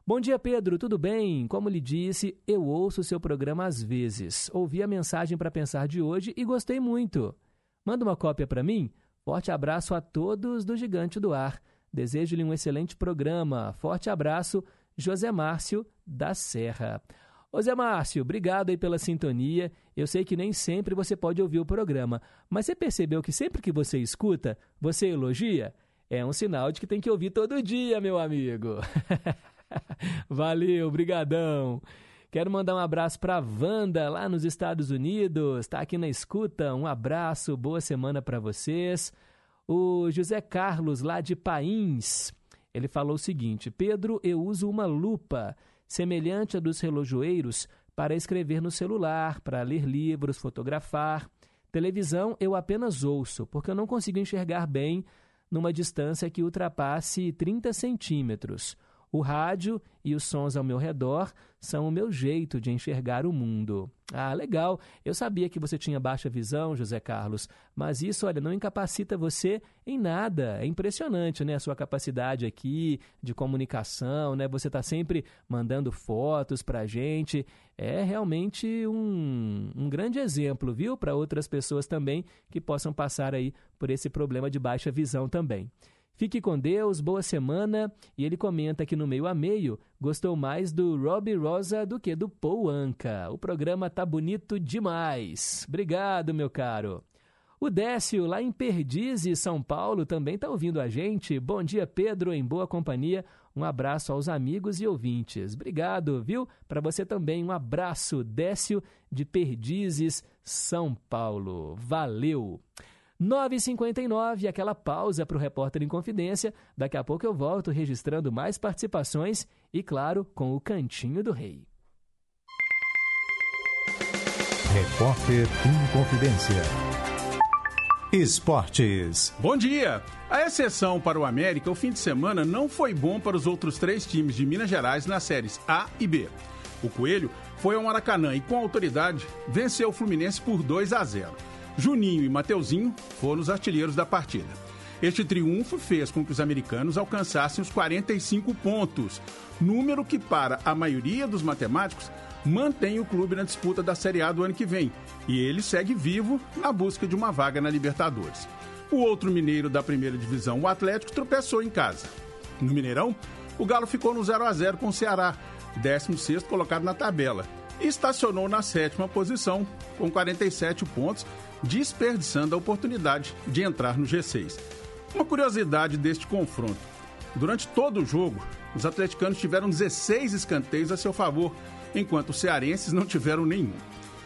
Bom dia, Pedro, tudo bem? Como lhe disse, eu ouço o seu programa às vezes. Ouvi a mensagem para pensar de hoje e gostei muito. Manda uma cópia para mim? Forte abraço a todos do Gigante do Ar. Desejo-lhe um excelente programa. Forte abraço, José Márcio da Serra. Ô Zé Márcio, obrigado aí pela sintonia. Eu sei que nem sempre você pode ouvir o programa, mas você percebeu que sempre que você escuta, você elogia? É um sinal de que tem que ouvir todo dia, meu amigo. Valeu, brigadão. Quero mandar um abraço para Wanda lá nos Estados Unidos, está aqui na escuta. Um abraço, boa semana para vocês. O José Carlos lá de Pains, ele falou o seguinte: Pedro, eu uso uma lupa semelhante à dos relojoeiros para escrever no celular, para ler livros, fotografar. Televisão eu apenas ouço, porque eu não consigo enxergar bem numa distância que ultrapasse 30 centímetros. O rádio e os sons ao meu redor são o meu jeito de enxergar o mundo. Ah, legal. Eu sabia que você tinha baixa visão, José Carlos, mas isso, olha, não incapacita você em nada. É impressionante, né, a sua capacidade aqui de comunicação, né? Você está sempre mandando fotos pra gente. É realmente um, um grande exemplo, viu, para outras pessoas também que possam passar aí por esse problema de baixa visão também. Fique com Deus, boa semana. E ele comenta que no meio a meio gostou mais do Robbie Rosa do que do Paul Anka. O programa tá bonito demais. Obrigado, meu caro. O Décio, lá em Perdizes, São Paulo, também está ouvindo a gente. Bom dia, Pedro, em boa companhia. Um abraço aos amigos e ouvintes. Obrigado, viu? Para você também, um abraço, Décio, de Perdizes, São Paulo. Valeu! 9h59, aquela pausa para o Repórter em Confidência. Daqui a pouco eu volto registrando mais participações e, claro, com o Cantinho do Rei. Repórter em Confidência. Esportes. Bom dia! A exceção para o América, o fim de semana não foi bom para os outros três times de Minas Gerais nas séries A e B. O Coelho foi ao Maracanã e, com autoridade, venceu o Fluminense por 2 a 0. Juninho e Mateuzinho foram os artilheiros da partida. Este triunfo fez com que os americanos alcançassem os 45 pontos, número que, para a maioria dos matemáticos, mantém o clube na disputa da Série A do ano que vem, e ele segue vivo na busca de uma vaga na Libertadores. O outro mineiro da primeira divisão, o Atlético, tropeçou em casa. No Mineirão, o Galo ficou no 0 a 0 com o Ceará, 16º colocado na tabela, e estacionou na sétima posição com 47 pontos, desperdiçando a oportunidade de entrar no G6. Uma curiosidade deste confronto: durante todo o jogo, os atleticanos tiveram 16 escanteios a seu favor, enquanto os cearenses não tiveram nenhum.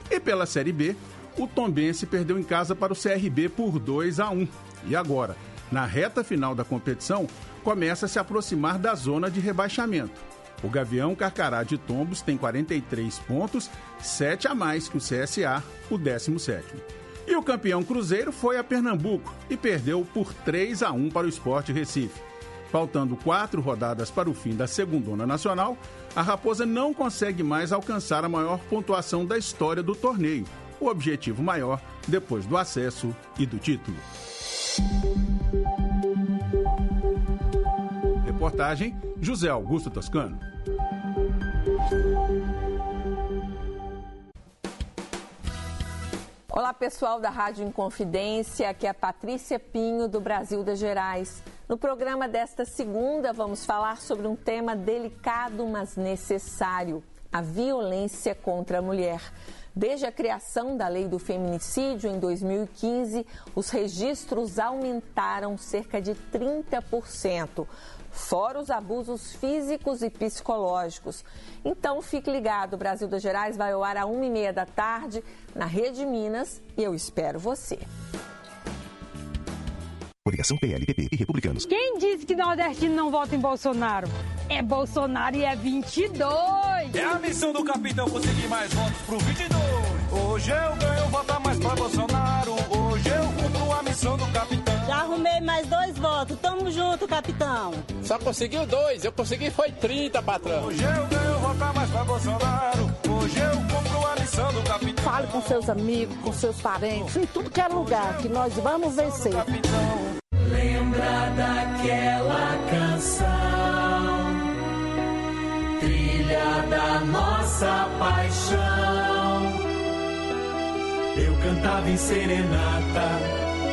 E pela Série B, o Tombense perdeu em casa para o CRB por 2 a 1. E agora, na reta final da competição, começa a se aproximar da zona de rebaixamento. O Gavião Carcará de Tombos tem 43 pontos, 7 a mais que o CSA, o 17º. E o campeão Cruzeiro foi a Pernambuco e perdeu por 3 a 1 para o Esporte Recife. Faltando quatro rodadas para o fim da segundona nacional, a Raposa não consegue mais alcançar a maior pontuação da história do torneio, o objetivo maior depois do acesso e do título. Reportagem José Augusto Toscano. Olá pessoal da Rádio Inconfidência, aqui é a Patrícia Pinho do Brasil das Gerais. No programa desta segunda vamos falar sobre um tema delicado, mas necessário: a violência contra a mulher. Desde a criação da lei do feminicídio em 2015, os registros aumentaram cerca de 30%, fora os abusos físicos e psicológicos. Então fique ligado, o Brasil das Gerais vai ao ar a uma e meia da tarde na Rede Minas e eu espero você. Coligação PLPP e Republicanos. Quem disse que nordestino não vota em Bolsonaro? É Bolsonaro e é 22. É a missão do capitão conseguir mais votos pro 22. Hoje eu ganho votar mais pra Bolsonaro. Hoje eu cumpro a missão do capitão. Arrumei mais dois votos. Tamo junto, capitão. Só conseguiu dois, eu consegui foi 30, patrão. Hoje eu ganho votar mais pra Bolsonaro. Hoje eu cumpro a missão do capitão. Fale com seus amigos, com seus parentes, em tudo que é lugar, que nós vamos vencer. Lembra daquela canção, trilha da nossa paixão. Eu cantava em serenata,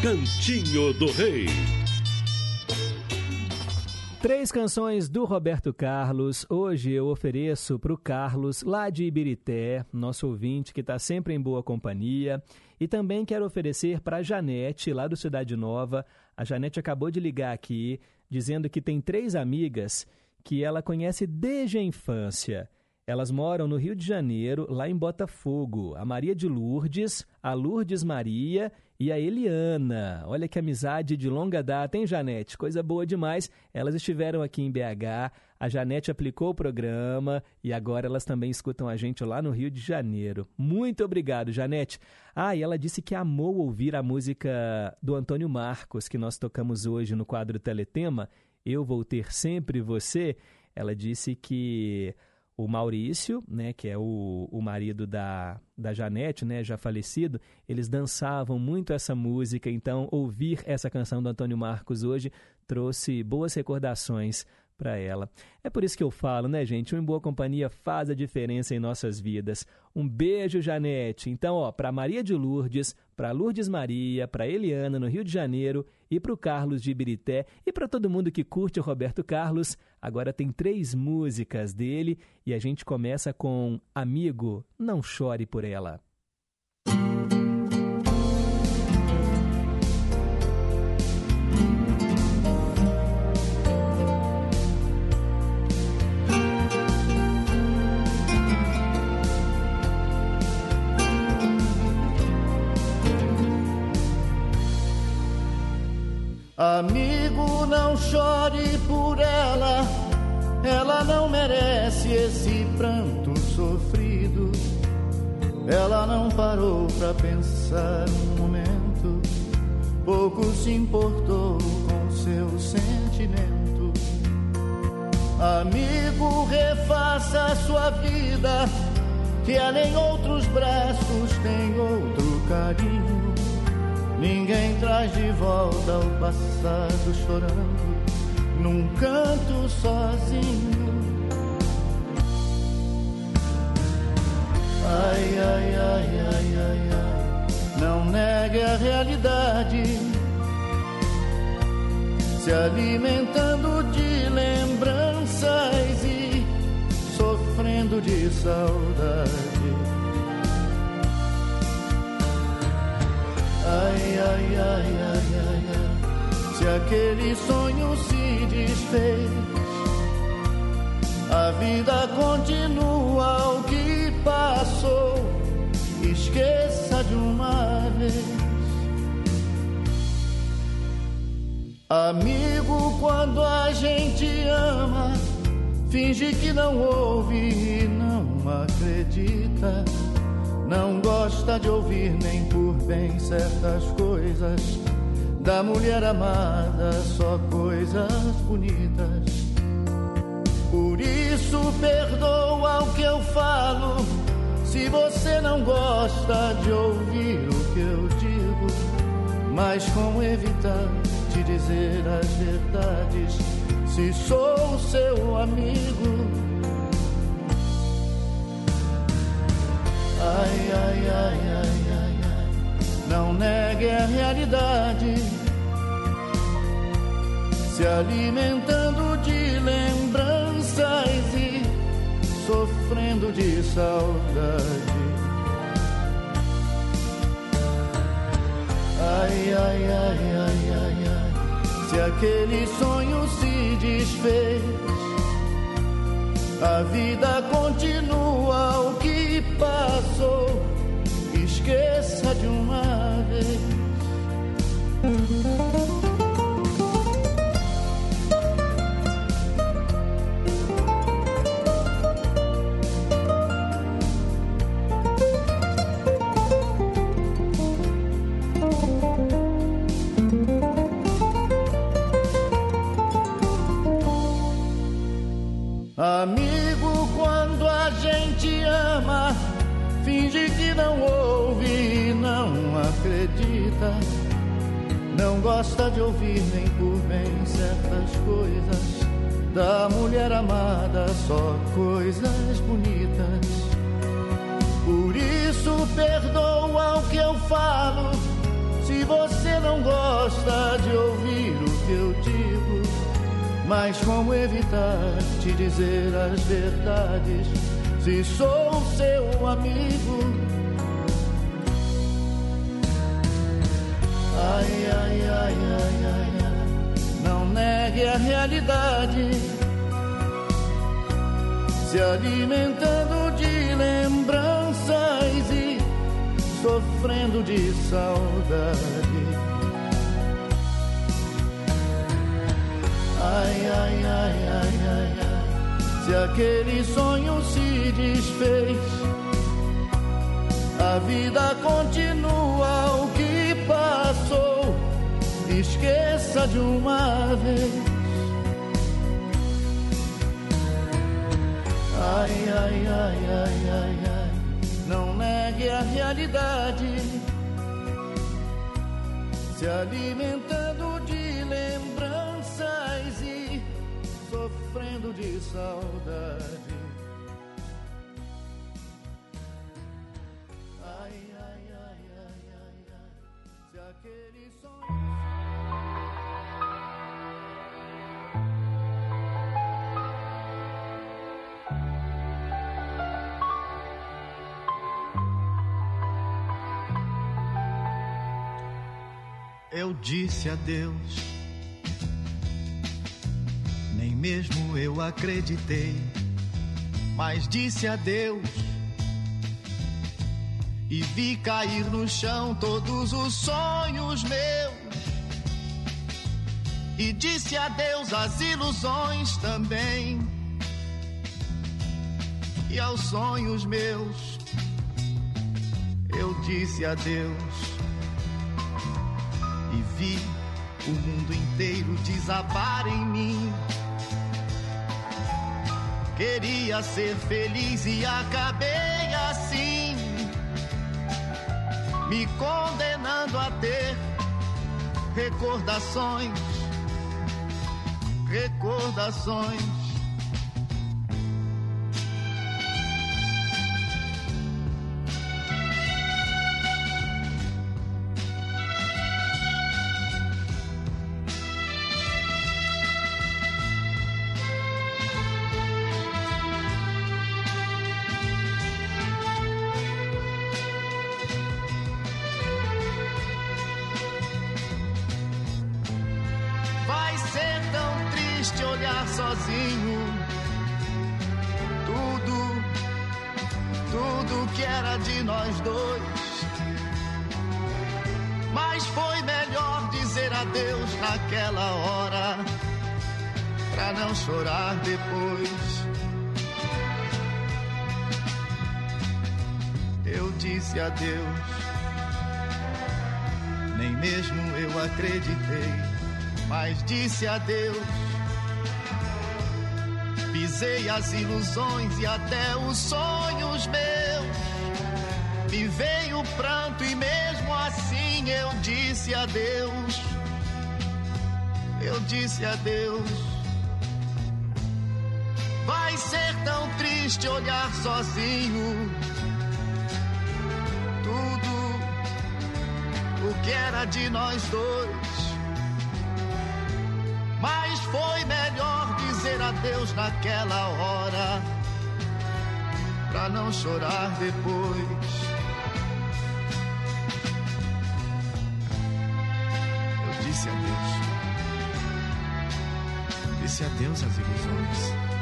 Cantinho do Rei. Três canções do Roberto Carlos. Hoje eu ofereço para o Carlos, lá de Ibirité, nosso ouvinte que está sempre em boa companhia. E também quero oferecer para a Janete, lá do Cidade Nova. A Janete acabou de ligar aqui, dizendo que tem três amigas que ela conhece desde a infância. Elas moram no Rio de Janeiro, lá em Botafogo. A Maria de Lourdes, a Lourdes Maria e a Eliana. Olha que amizade de longa data, hein, Janete? Coisa boa demais. Elas estiveram aqui em BH, a Janete aplicou o programa e agora elas também escutam a gente lá no Rio de Janeiro. Muito obrigado, Janete. Ah, e ela disse que amou ouvir a música do Antônio Marcos, que nós tocamos hoje no quadro Teletema. Eu vou ter sempre você. Ela disse que o Maurício, né, que é o, o marido da, da Janete, né, já falecido, eles dançavam muito essa música, então ouvir essa canção do Antônio Marcos hoje trouxe boas recordações para ela. É por isso que eu falo, né, gente? Um em boa companhia faz a diferença em nossas vidas. Um beijo, Janete. Então, ó, para Maria de Lourdes, para Lourdes Maria, para Eliana no Rio de Janeiro e para o Carlos de Ibirité e para todo mundo que curte o Roberto Carlos. Agora tem três músicas dele e a gente começa com Amigo, não chore por ela. Amigo, não chore por ela. Ela não merece esse pranto sofrido. Ela não parou pra pensar um momento. Pouco se importou com seu sentimento. Amigo, refaça sua vida. Que ela em outros braços tem outro carinho. Ninguém traz de volta o passado chorando num canto sozinho. Ai, ai, ai, ai, ai, ai, não negue a realidade. Se alimentando de lembranças e sofrendo de saudade. Ai, ai, ai, ai, ai, ai, se aquele sonho se desfez, a vida continua o que passou. Esqueça de uma vez. Amigo, quando a gente ama, finge que não ouve e não acredita. Não gosta de ouvir nem por bem certas coisas. Da mulher amada, só coisas bonitas. Por isso, perdoa o que eu falo. Se você não gosta de ouvir o que eu digo, mas como evitar te dizer as verdades? Se sou seu amigo. Ai, ai, ai, ai, ai, ai, não negue a realidade. Se alimentando de lembranças e sofrendo de saudade. Ai, ai, ai, ai, ai, ai, se aquele sonho se desfez, a vida continua o que passou. Esqueça de uma vez. Amigo, ama, finge que não ouve não acredita. Não gosta de ouvir nem por bem certas coisas. Da mulher amada, só coisas bonitas. Por isso, perdoa o que eu falo. Se você não gosta de ouvir o que eu digo. Mas como evitar te dizer as verdades se sou seu amigo? Ai, ai, ai, ai, ai, ai, não negue a realidade. Se alimentando de lembranças e sofrendo de saudade. Ai, ai, ai, ai, ai, ai, se aquele sonho se desfez, a vida continua o que passou. Esqueça de uma vez. Ai, ai, ai, ai, ai, ai, não negue a realidade. Se alimentando sofrendo de saudade. Ai, ai, ai, ai, ai, ai, se aquele sonho. Eu disse adeus, nem mesmo eu acreditei, mas disse adeus. E vi cair no chão todos os sonhos meus. E disse adeus às ilusões também. E aos sonhos meus, eu disse adeus e vi o mundo inteiro desabar em mim. Queria ser feliz e acabei assim. me condenando a ter recordações, recordações. Disse adeus, nem mesmo eu acreditei mas disse adeus. Pisei as ilusões e até os sonhos meus. Me veio o pranto e mesmo assim eu disse adeus. Eu disse adeus. Vai ser tão triste olhar sozinho. Que era de nós dois. Mas foi melhor dizer adeus naquela hora, pra não chorar depois. Eu disse adeus. Disse adeus às ilusões.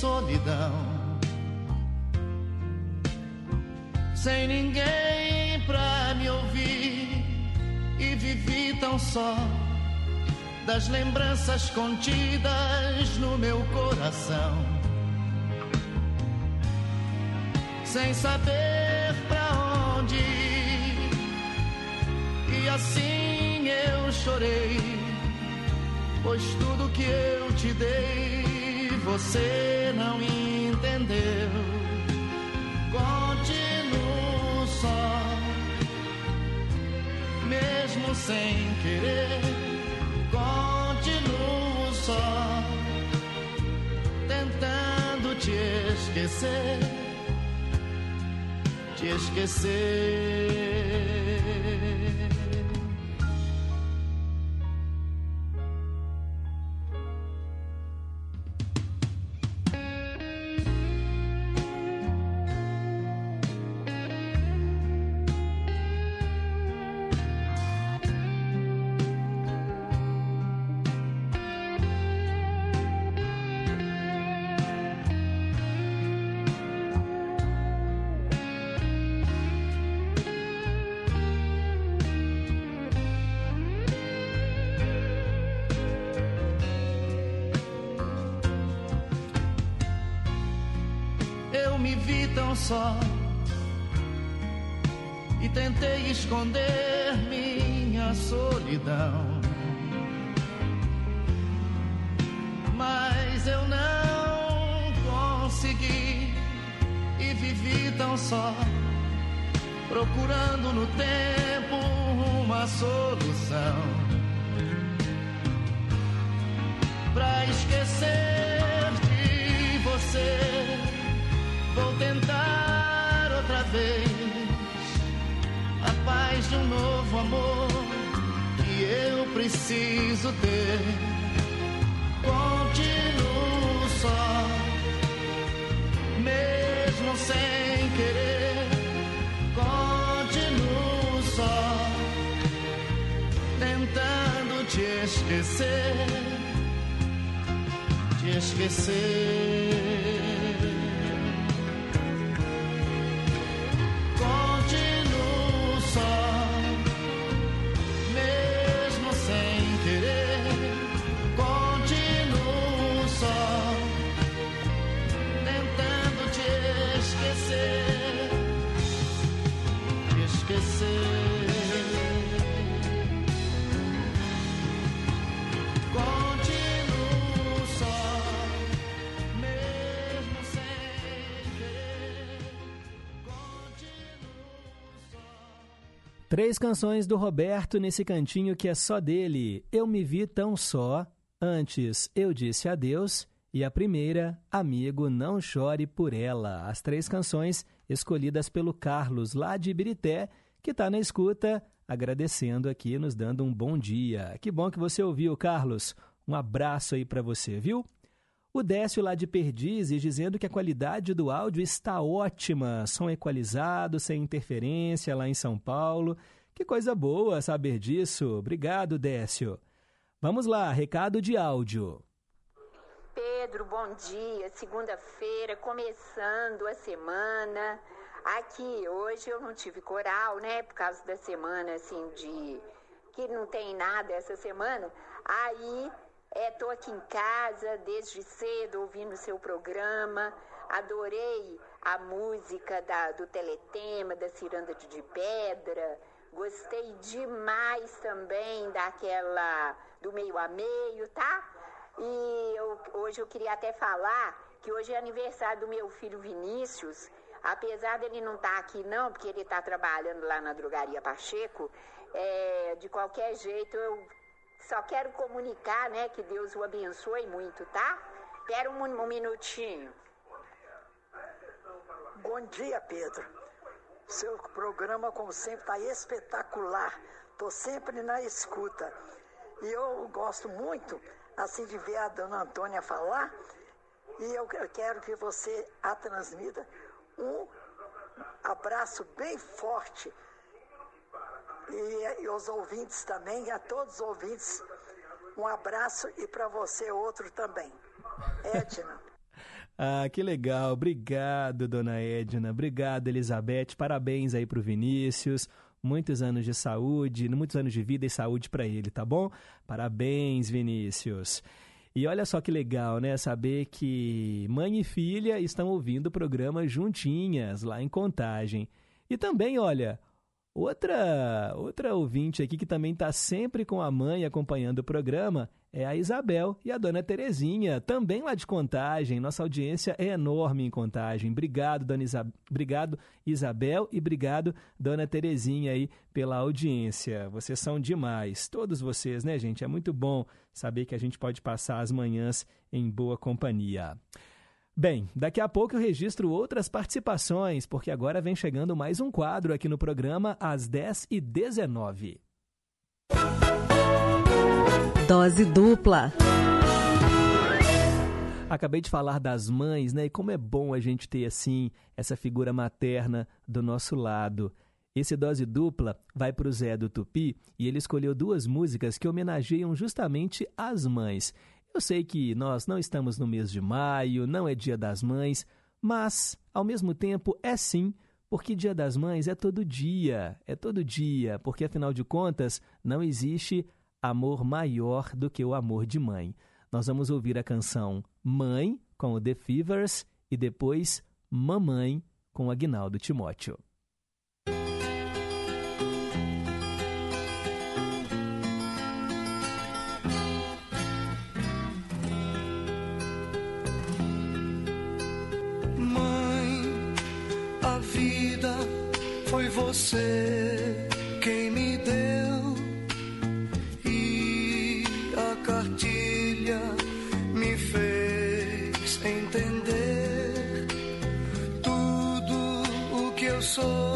Solidão. Sem ninguém pra me ouvir, e vivi tão só, das lembranças contidas no meu coração. Sem saber pra onde ir. E assim eu chorei, pois tudo que eu te dei você não entendeu. Continuo só, mesmo sem querer. Continuo só, tentando te esquecer, te esquecer. Três canções do Roberto nesse cantinho que é só dele. Eu me vi tão só. Antes, eu disse adeus. E a primeira, Amigo, não chore por ela. As três canções escolhidas pelo Carlos, lá de Ibirité, que está na escuta, agradecendo aqui, nos dando um bom dia. Que bom que você ouviu, Carlos. Um abraço aí para você, viu? O Décio lá de Perdizes dizendo que a qualidade do áudio está ótima, som equalizado, sem interferência lá em São Paulo. Que coisa boa saber disso. Obrigado, Décio. Vamos lá, recado de áudio. Pedro, bom dia. Segunda-feira, começando a semana. Aqui, hoje eu não tive coral, né? Por causa da semana, assim, de. que não tem nada essa semana. Aí, é, tô aqui em casa desde cedo ouvindo o seu programa. Adorei a música da, do Teletema, da Ciranda de, Pedra. Gostei demais também daquela do meio a meio, tá? E eu- hoje eu queria até falar que hoje é aniversário do meu filho Vinícius. Apesar dele não estar aqui não, porque ele está trabalhando lá na drogaria Pacheco, é, de qualquer jeito eu só quero comunicar, né, que Deus o abençoe muito, tá? Espera um, um minutinho. Bom dia, Pedro. Seu programa, como sempre, está espetacular. Estou sempre na escuta. E eu gosto muito, assim, de ver a dona Antônia falar. E eu que- eu quero que você a transmita um abraço bem forte. E, e os ouvintes também, a todos os ouvintes, um abraço e para você outro também. Edna. Ah, que legal. Obrigado, dona Edna. Obrigado, Elizabeth. Parabéns aí pro Vinícius. Muitos anos de saúde, muitos anos de vida e saúde para ele, tá bom? Parabéns, Vinícius. E olha só que legal, né? Saber que mãe e filha estão ouvindo o programa juntinhas lá em Contagem. E também, olha, outra outra ouvinte aqui que também está sempre com a mãe acompanhando o programa é a Isabel e a dona Terezinha, também lá de Contagem. Nossa audiência é enorme em Contagem. Obrigado, dona Isa... obrigado Isabel e obrigado dona Terezinha aí pela audiência. Vocês são demais, todos vocês, né, gente? É muito bom saber que a gente pode passar as manhãs em boa companhia. Bem, daqui a pouco eu registro outras participações, porque agora vem chegando mais um quadro aqui no programa às 10h19. Dose dupla. Acabei de falar das mães, né? E como é bom a gente ter, assim, essa figura materna do nosso lado. Esse dose dupla vai para o Zé do Tupi e ele escolheu duas músicas que homenageiam justamente as mães. Eu sei que nós não estamos no mês de maio, não é dia das mães, mas, ao mesmo tempo, é sim, porque dia das mães é todo dia, é todo dia, porque afinal de contas não existe amor maior do que o amor de mãe. Nós vamos ouvir a canção Mãe com o The Fevers e depois Mamãe com Agnaldo Timóteo. Você quem me deu. E a cartilha me fez entender tudo o que eu sou,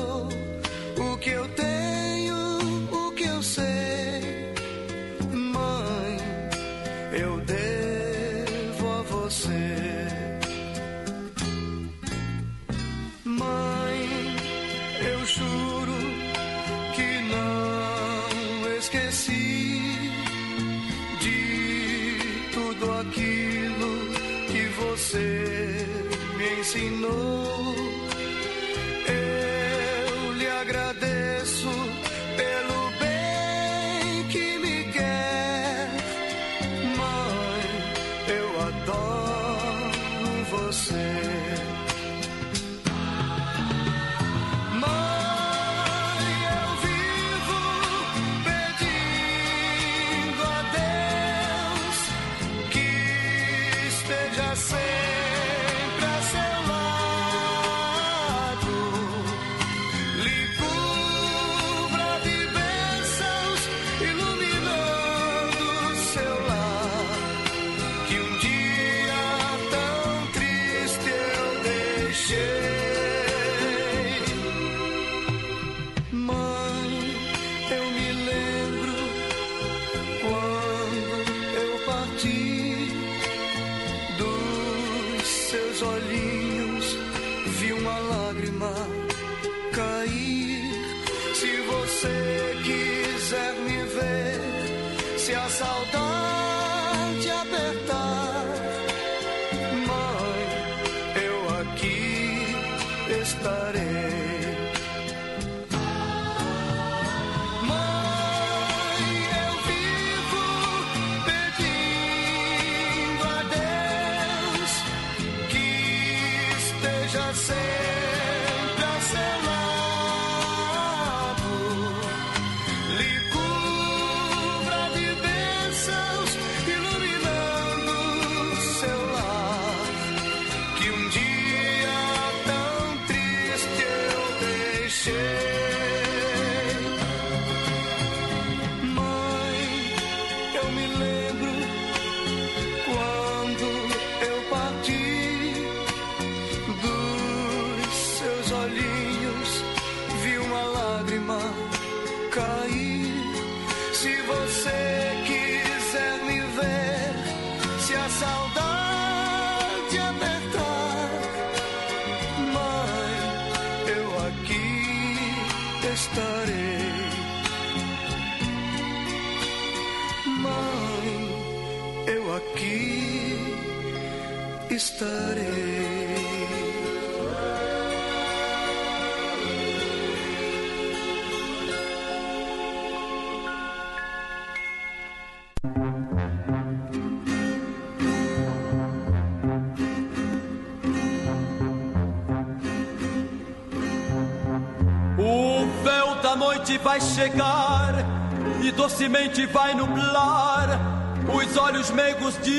noite vai chegar e docemente vai nublar os olhos meigos de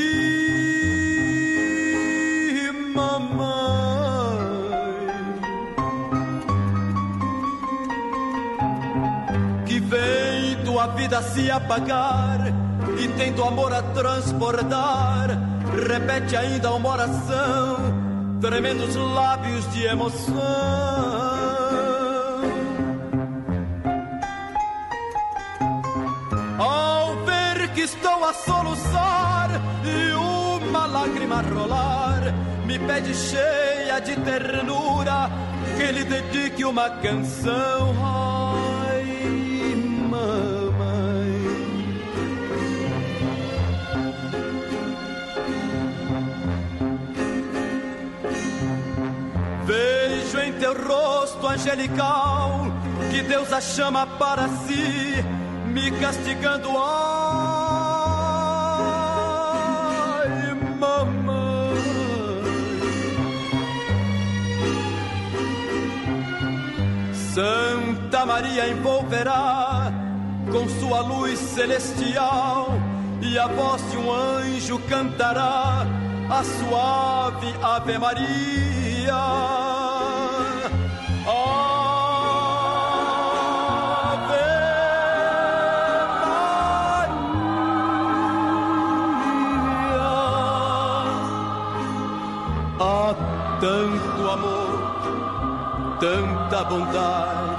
mamãe. Que vendo a vida se apagar e tendo amor a transportar, repete ainda uma oração, tremendo os lábios de emoção. Lágrima rolar, me pede cheia de ternura que lhe dedique uma canção. Ai, mamãe. Vejo em teu rosto angelical que Deus a chama para si, me castigando. Maria envolverá com sua luz celestial e a voz de um anjo cantará a suave Ave Maria. Há tanto amor, tanta bondade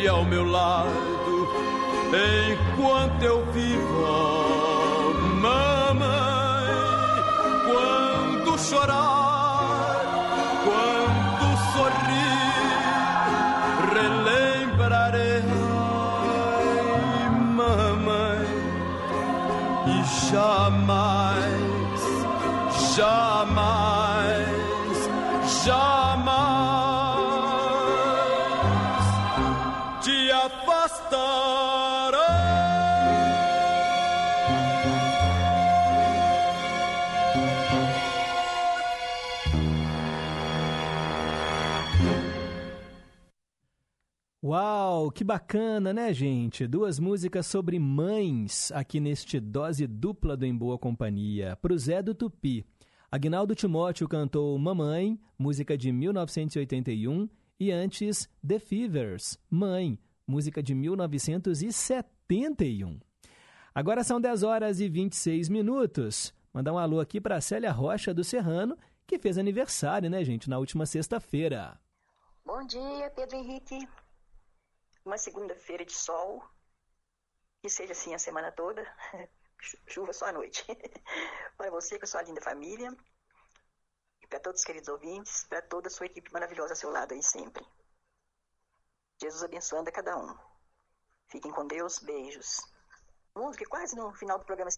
sempre ao meu lado enquanto eu vivo, mamãe. Quando chorar, quando sorrir, relembrarei, mamãe, e jamais, jamais, Que bacana, né, gente? Duas músicas sobre mães aqui neste dose dupla do Em Boa Companhia. Pro Zé do Tupi. Agnaldo Timóteo cantou Mamãe, música de 1981, e antes The Fevers, Mãe, música de 1971. Agora são 10 horas e 26 minutos. Mandar um alô aqui para Célia Rocha do Serrano, que fez aniversário, né, gente, na última sexta-feira. Bom dia, Pedro Henrique. Uma segunda-feira de sol. Que seja assim a semana toda. Chuva só à noite. para você, com a sua linda família. E para todos os queridos ouvintes, para toda a sua equipe maravilhosa ao seu lado aí sempre. Jesus abençoando a cada um. Fiquem com Deus. Beijos. Que quase no final do programa.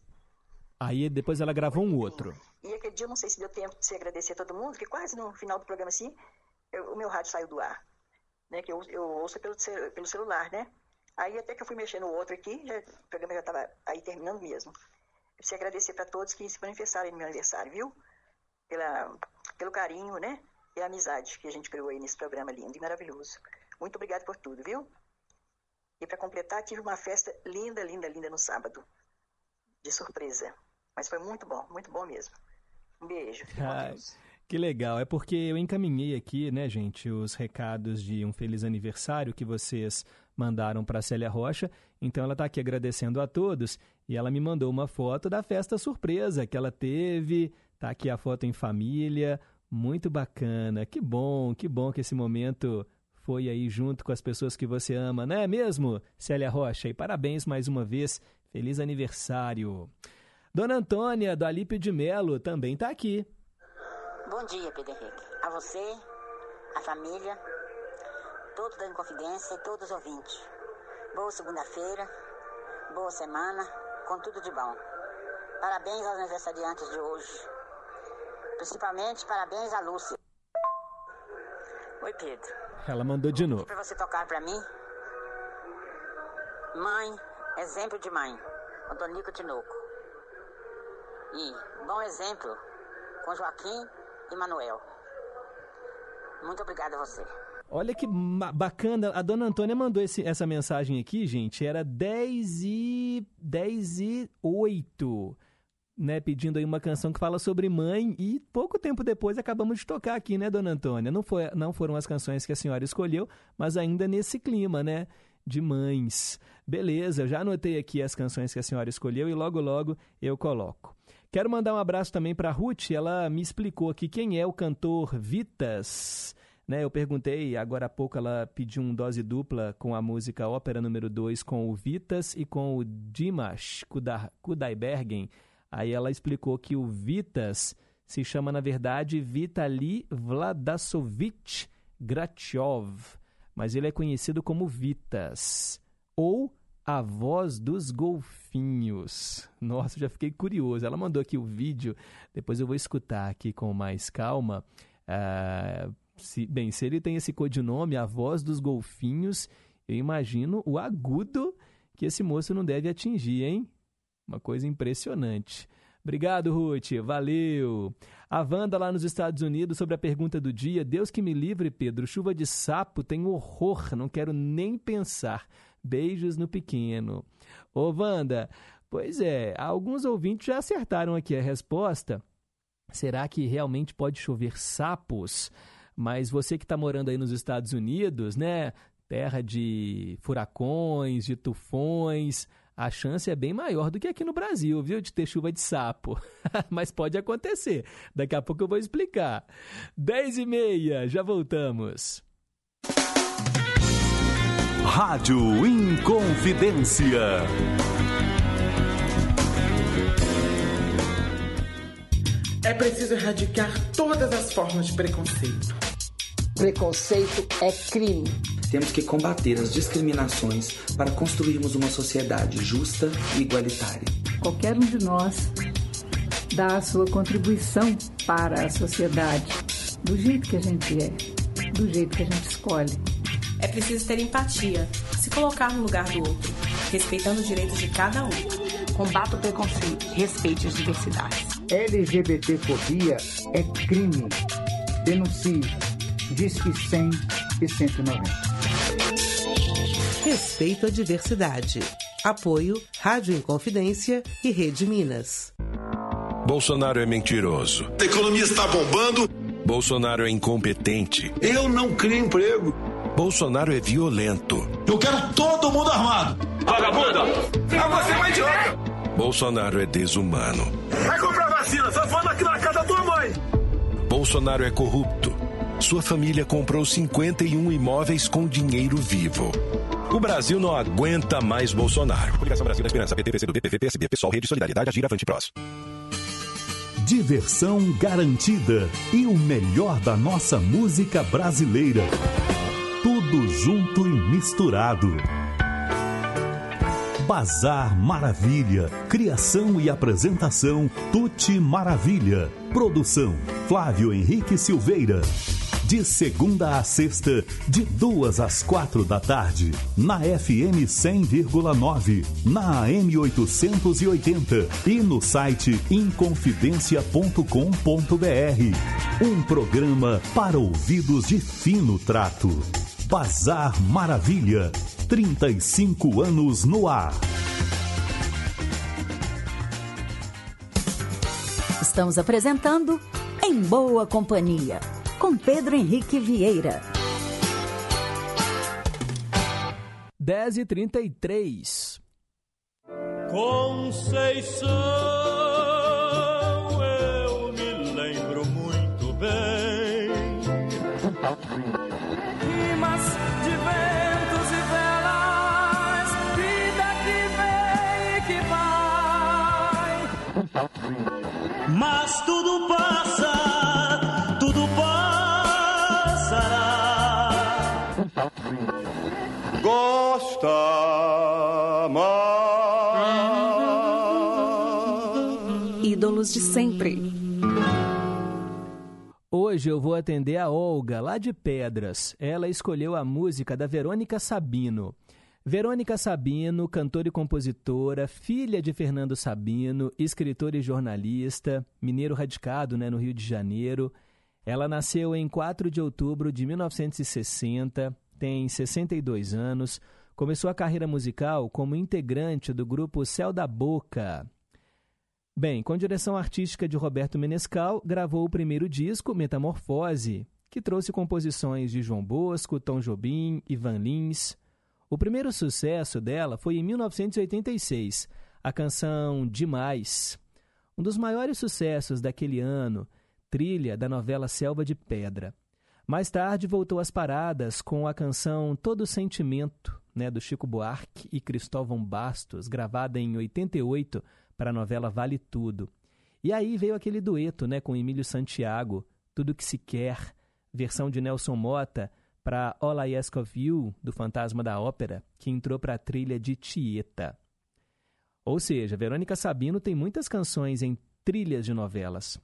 Aí depois ela gravou um outro. E aquele dia eu não sei se deu tempo de se agradecer a todo mundo, que quase no final do programa assim, eu- o meu rádio saiu do ar. Né, que eu, eu ouço pelo, pelo celular, né? Aí até que eu fui mexer no outro aqui, já, o programa já estava aí terminando mesmo. Eu preciso agradecer para todos que se manifestaram no meu aniversário, viu? Pela, pelo carinho, né? E a amizade que a gente criou aí nesse programa lindo e maravilhoso. Muito obrigado por tudo, viu? E para completar, tive uma festa linda, linda, linda no sábado. De surpresa. Mas foi muito bom, muito bom mesmo. Um beijo. Fique com Deus. Que legal. É porque eu encaminhei aqui, né, gente, os recados de um feliz aniversário que vocês mandaram para Célia Rocha. Então ela está aqui agradecendo a todos e ela me mandou uma foto da festa surpresa que ela teve. Tá aqui a foto em família. Muito bacana. Que bom, que bom que esse momento foi aí junto com as pessoas que você ama, não é mesmo, Célia Rocha? E parabéns mais uma vez. Feliz aniversário. Dona Antônia, do Alípio de Melo, também está aqui. Bom dia, Pedro Henrique. A você, a família, todos da Inconfidência e todos os ouvintes. Boa segunda-feira, boa semana, com tudo de bom. Parabéns aos aniversariantes de hoje. Principalmente parabéns à Lúcia. Oi, Pedro. Ela mandou de novo. Para você tocar para mim. Mãe, exemplo de mãe. Antonico Tinoco. E bom exemplo com Joaquim e Manuel. Muito obrigada a você. Olha que bacana. A dona Antônia mandou esse- essa mensagem aqui, gente. Era 10 e. 10 e 8. Né, pedindo aí uma canção que fala sobre mãe e pouco tempo depois acabamos de tocar aqui, né, dona Antônia? Não, foi, não foram as canções que a senhora escolheu, mas ainda nesse clima, né, de mães. Beleza, eu já anotei aqui as canções que a senhora escolheu e logo logo eu coloco. Quero mandar um abraço também para Ruth, ela me explicou aqui quem é o cantor Vitas. Né, eu perguntei, agora há pouco ela pediu um dose dupla com a música Ópera número 2 com o Vitas e com o Dimash Kuda- Kudaibergen. Aí ela explicou que o Vitas se chama, na verdade, Vitali Vladasovich Grachov, mas ele é conhecido como Vitas, ou a voz dos golfinhos. Nossa, já fiquei curioso. Ela mandou aqui o vídeo, depois eu vou escutar aqui com mais calma. Ah, se- bem, se ele tem esse codinome, a voz dos golfinhos, eu imagino o agudo que esse moço não deve atingir, hein? Uma coisa impressionante. Obrigado, Ruth. Valeu. A Wanda lá nos Estados Unidos sobre a pergunta do dia. Deus que me livre, Pedro. Chuva de sapo tem horror. Não quero nem pensar. Beijos no pequeno. Ô, Wanda, pois é, alguns ouvintes já acertaram aqui a resposta. Será que realmente pode chover sapos? Mas você que está morando aí nos Estados Unidos, né? Terra de furacões, de tufões, a chance é bem maior do que aqui no Brasil, viu, de ter chuva de sapo. Mas pode acontecer. Daqui a pouco eu vou explicar. 10 e meia, já voltamos. Rádio Inconfidência. É preciso erradicar todas as formas de preconceito. Preconceito é crime. Temos que combater as discriminações para construirmos uma sociedade justa e igualitária. Qualquer um de nós dá a sua contribuição para a sociedade, do jeito que a gente é, do jeito que a gente escolhe. É preciso ter empatia, se colocar no lugar do outro, respeitando os direitos de cada um. Combata o preconceito, respeite as diversidades. LGBTfobia é crime. Denuncie. Disque 100 e 190. Respeito à diversidade. Apoio Rádio Inconfidência e Rede Minas. Bolsonaro é mentiroso. A economia está bombando. Bolsonaro é incompetente. Eu não crio emprego. Bolsonaro é violento. Eu quero todo mundo armado. Vagabunda! Ah, você é um idiota! Bolsonaro é desumano. Vai comprar vacina, só falando aqui na casa da tua mãe. Bolsonaro é corrupto. Sua família comprou 51 imóveis com dinheiro vivo. O Brasil não aguenta mais Bolsonaro. Coligação Brasil da Esperança, PT, PCdoB, PV, PSB, PSOL, Rede Solidariedade, Agir, Avante Prós. Diversão garantida e o melhor da nossa música brasileira. Tudo junto e misturado. Bazar Maravilha. Criação e apresentação Tuti Maravilha. Produção Flávio Henrique Silveira. De segunda a sexta, de duas às quatro da tarde, na FM 100,9, na AM 880 e no site inconfidencia.com.br. Um programa para ouvidos de fino trato. Bazar Maravilha. 35 anos no ar. Estamos apresentando Em Boa Companhia, com Pedro Henrique Vieira. 10 e 33 Conceição, eu me lembro muito bem. Tudo passa, tudo passará. Gosta mais. Ídolos de sempre. Hoje eu vou atender a Olga, lá de Pedras. Ela escolheu a música da Verônica Sabino. Verônica Sabino, cantora e compositora, filha de Fernando Sabino, escritora e jornalista, mineiro radicado né, no Rio de Janeiro. Ela nasceu em 4 de outubro de 1960, tem 62 anos, começou a carreira musical como integrante do grupo Céu da Boca. Bem, com direção artística de Roberto Menescal, gravou o primeiro disco, Metamorfose, que trouxe composições de João Bosco, Tom Jobim, Ivan Lins. O primeiro sucesso dela foi em 1986, a canção Demais. Um dos maiores sucessos daquele ano, trilha da novela Selva de Pedra. Mais tarde voltou às paradas com a canção Todo Sentimento, né, do Chico Buarque e Cristóvão Bastos, gravada em 88 para a novela Vale Tudo. E aí veio aquele dueto né, com Emílio Santiago, Tudo Que Se Quer, versão de Nelson Mota, para of You, do Fantasma da Ópera, que entrou para a trilha de Tieta. Ou seja, Verônica Sabino tem muitas canções em trilhas de novelas.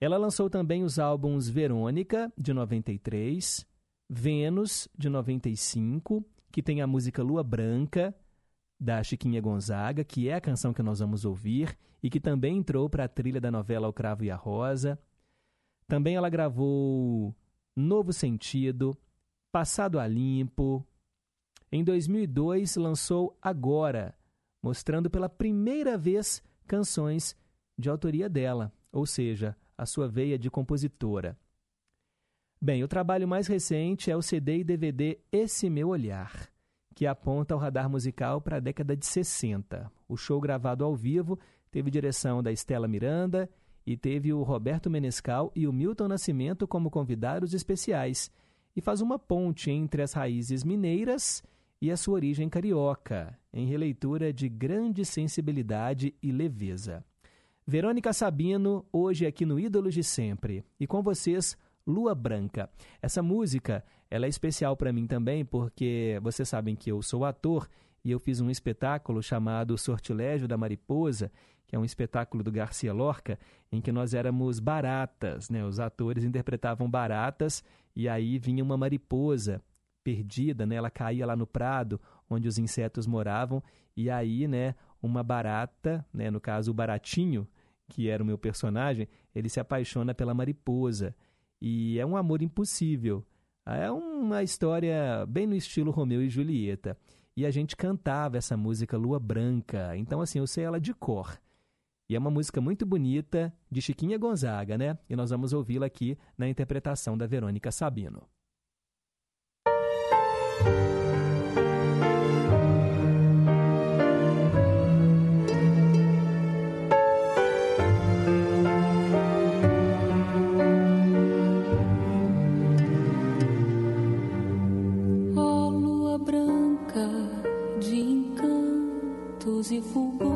Ela lançou também os álbuns Verônica, de 93, Vênus, de 95, que tem a música Lua Branca, da Chiquinha Gonzaga, que é a canção que nós vamos ouvir e que também entrou para a trilha da novela O Cravo e a Rosa. Também ela gravou Novo Sentido, Passado a Limpo. Em 2002 lançou Agora, mostrando pela primeira vez canções de autoria dela, ou seja, a sua veia de compositora. Bem, o trabalho mais recente é o CD e DVD Esse Meu Olhar, que aponta o radar musical para a década de 60. O show gravado ao vivo teve direção da Estela Miranda e teve o Roberto Menescal e o Milton Nascimento como convidados especiais e faz uma ponte entre as raízes mineiras e a sua origem carioca, em releitura de grande sensibilidade e leveza. Verônica Sabino, hoje aqui no Ídolos de Sempre. E com vocês, Lua Branca. Essa música ela é especial para mim também porque vocês sabem que eu sou ator e eu fiz um espetáculo chamado Sortilégio da Mariposa, que é um espetáculo do Garcia Lorca, em que nós éramos baratas, né? Os atores interpretavam baratas e aí vinha uma mariposa perdida, né? Ela caía lá no prado onde os insetos moravam e aí, né, uma barata, né, no caso o baratinho, que era o meu personagem, ele se apaixona pela mariposa e é um amor impossível. É uma história bem no estilo Romeu e Julieta. E a gente cantava essa música Lua Branca. Então, assim, eu sei ela de cor. E é uma música muito bonita, de Chiquinha Gonzaga, né? E nós vamos ouvi-la aqui na interpretação da Verônica Sabino. Ó lua branca de encantos e fulgores,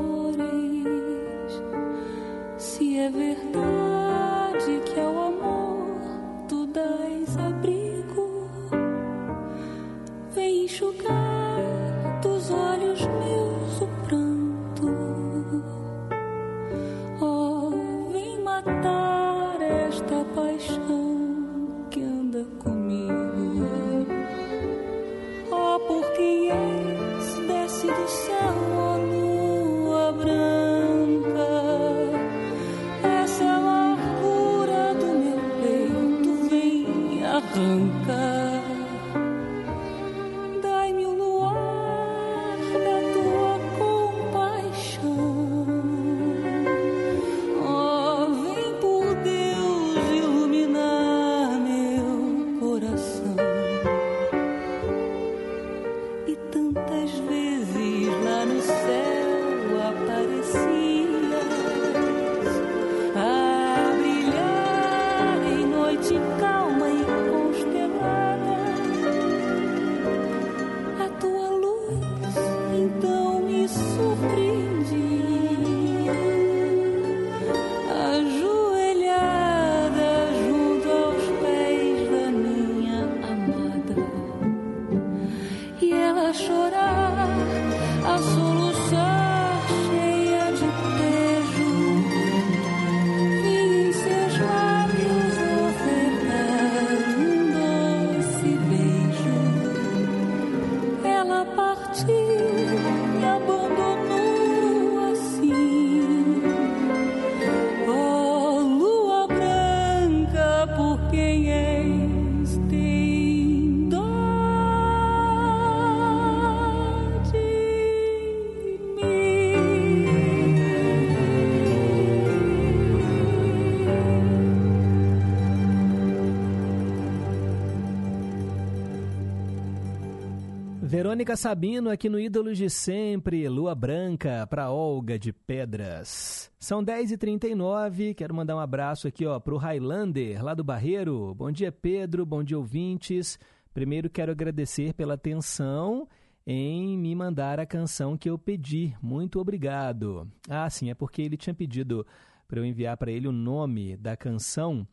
Verônica Sabino aqui no Ídolos de Sempre, Lua Branca para Olga de Pedras. São 10h39, quero mandar um abraço aqui ó, para o Highlander, lá do Barreiro. Bom dia, Pedro, bom dia, ouvintes. Primeiro quero agradecer pela atenção em me mandar a canção que eu pedi. Muito obrigado. Ah, sim, é porque ele tinha pedido para eu enviar para ele o nome da canção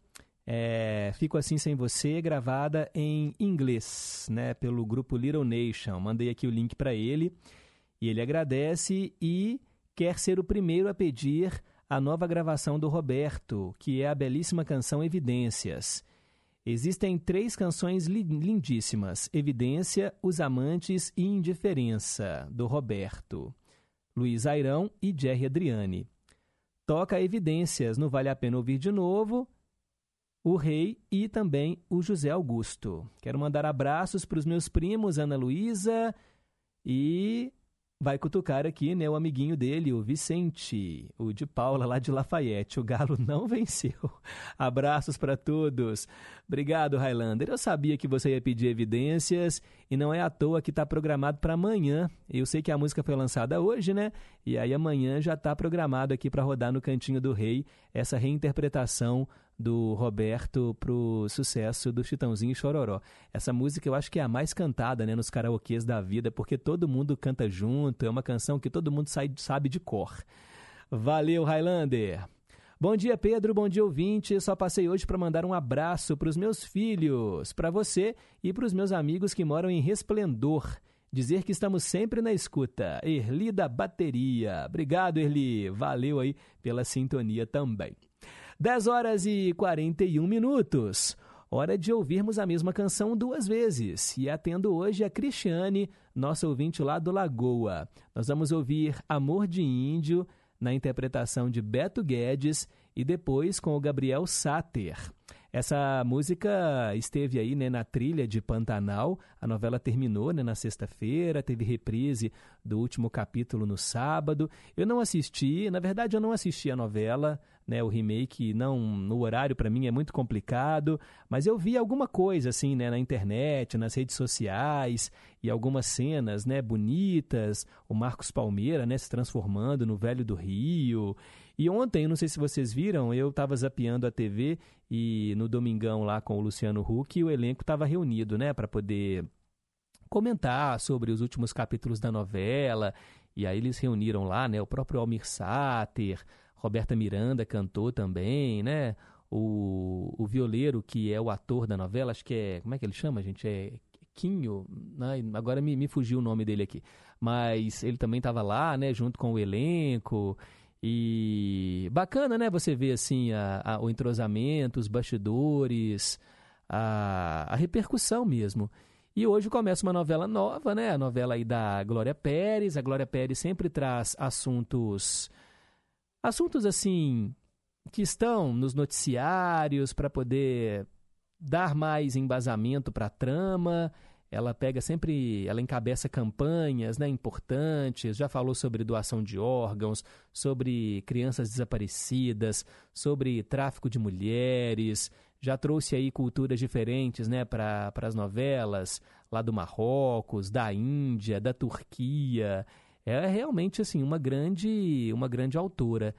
é, Fico Assim Sem Você, gravada em inglês, né, pelo grupo Little Nation. Mandei aqui o link para ele e ele agradece e quer ser o primeiro a pedir a nova gravação do Roberto, que é a belíssima canção Evidências. Existem três canções li- lindíssimas: Evidência, Os Amantes e Indiferença, do Roberto. Luiz Airão e Jerry Adriane. Toca Evidências no Vale a Pena Ouvir de Novo, o Rei e também o José Augusto. Quero mandar abraços para os meus primos Ana Luísa e vai cutucar aqui, né, o amiguinho dele, o Vicente, o de Paula, lá de Lafayette. O Galo não venceu. Abraços para todos. Obrigado, Highlander. Eu sabia que você ia pedir evidências e não é à toa que está programado para amanhã. Eu sei que a música foi lançada hoje, né? E aí amanhã já está programado aqui para rodar no Cantinho do Rei essa reinterpretação do Roberto pro sucesso do Chitãozinho e Chororó. Essa música eu acho que é a mais cantada né, nos karaokês da vida, porque todo mundo canta junto, é uma canção que todo mundo sai- sabe de cor. Valeu, Highlander! Bom dia, Pedro. Bom dia, ouvinte. Só passei hoje para mandar um abraço para os meus filhos, para você e para os meus amigos que moram em Resplendor. Dizer que estamos sempre na escuta. Erli da Bateria. Obrigado, Erli. Valeu aí pela sintonia também. 10 horas e 41 minutos. Hora de ouvirmos a mesma canção duas vezes. E atendo hoje a Cristiane, nossa ouvinte lá do Lagoa. Nós vamos ouvir Amor de Índio, na interpretação de Beto Guedes e depois com o Gabriel Sater. Essa música esteve aí né, na trilha de Pantanal. A novela terminou né, na sexta-feira, teve reprise do último capítulo no sábado. Eu não assisti, na verdade eu não assisti a novela, né, o remake não no horário para mim é muito complicado, mas eu vi alguma coisa assim, né, na internet, nas redes sociais e algumas cenas, né, bonitas, o Marcos Palmeira, né, se transformando no velho do Rio. E ontem, não sei se vocês viram, eu estava zapeando a TV e no domingão lá com o Luciano Huck, o elenco estava reunido, né, para poder comentar sobre os últimos capítulos da novela. E aí eles reuniram lá, né, o próprio Almir Sater, Roberta Miranda cantou também, né? O, o violeiro, que é o ator da novela, acho que é. Como é que ele chama, gente? É Quinho. Ai, agora me, me fugiu o nome dele aqui. Mas ele também estava lá, né? Junto com o elenco. E bacana, né? Você ver assim a, a- o entrosamento, os bastidores, a, a repercussão mesmo. E hoje começa uma novela nova, né? A novela aí da Glória Pérez. A Glória Pérez sempre traz assuntos assuntos assim que estão nos noticiários para poder dar mais embasamento para a trama. Ela pega sempre, ela encabeça campanhas né, importantes, já falou sobre doação de órgãos, sobre crianças desaparecidas, sobre tráfico de mulheres, já trouxe aí culturas diferentes né, para as novelas, lá do Marrocos, da Índia, da Turquia. É realmente assim uma grande, uma grande autora.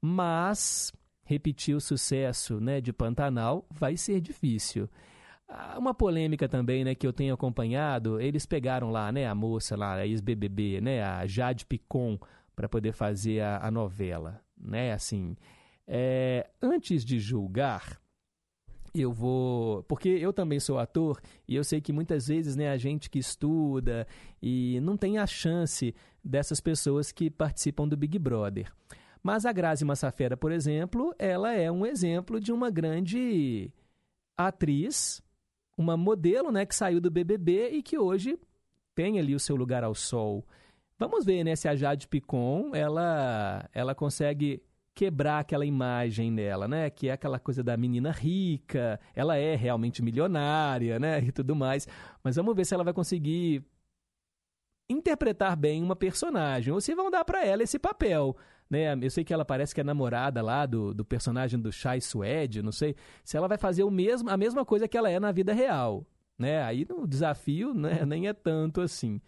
Mas repetir o sucesso né, de Pantanal vai ser difícil. Ah, Uma polêmica também, né, que eu tenho acompanhado, eles pegaram lá, né, a moça lá, a ex-BBB, né, a Jade Picon, para poder fazer a, a novela, né, assim, é, antes de julgar, eu vou. Porque eu também sou ator e eu sei que muitas vezes né, a gente que estuda e não tem a chance dessas pessoas que participam do Big Brother. Mas a Grazi Massafera, por exemplo, ela é um exemplo de uma grande atriz, uma modelo né, que saiu do BBB e que hoje tem ali o seu lugar ao sol. Vamos ver né, se a Jade Picon ela, ela consegue quebrar aquela imagem dela, né? Que é aquela coisa da menina rica, ela é realmente milionária, né? E tudo mais. Mas vamos ver se ela vai conseguir interpretar bem uma personagem, ou se vão dar para ela esse papel. Né? Eu sei que ela parece que é namorada lá do, do personagem do Chai Suede, não sei se ela vai fazer o mesmo, a mesma coisa que ela é na vida real. Né? Aí o desafio né, nem é tanto assim.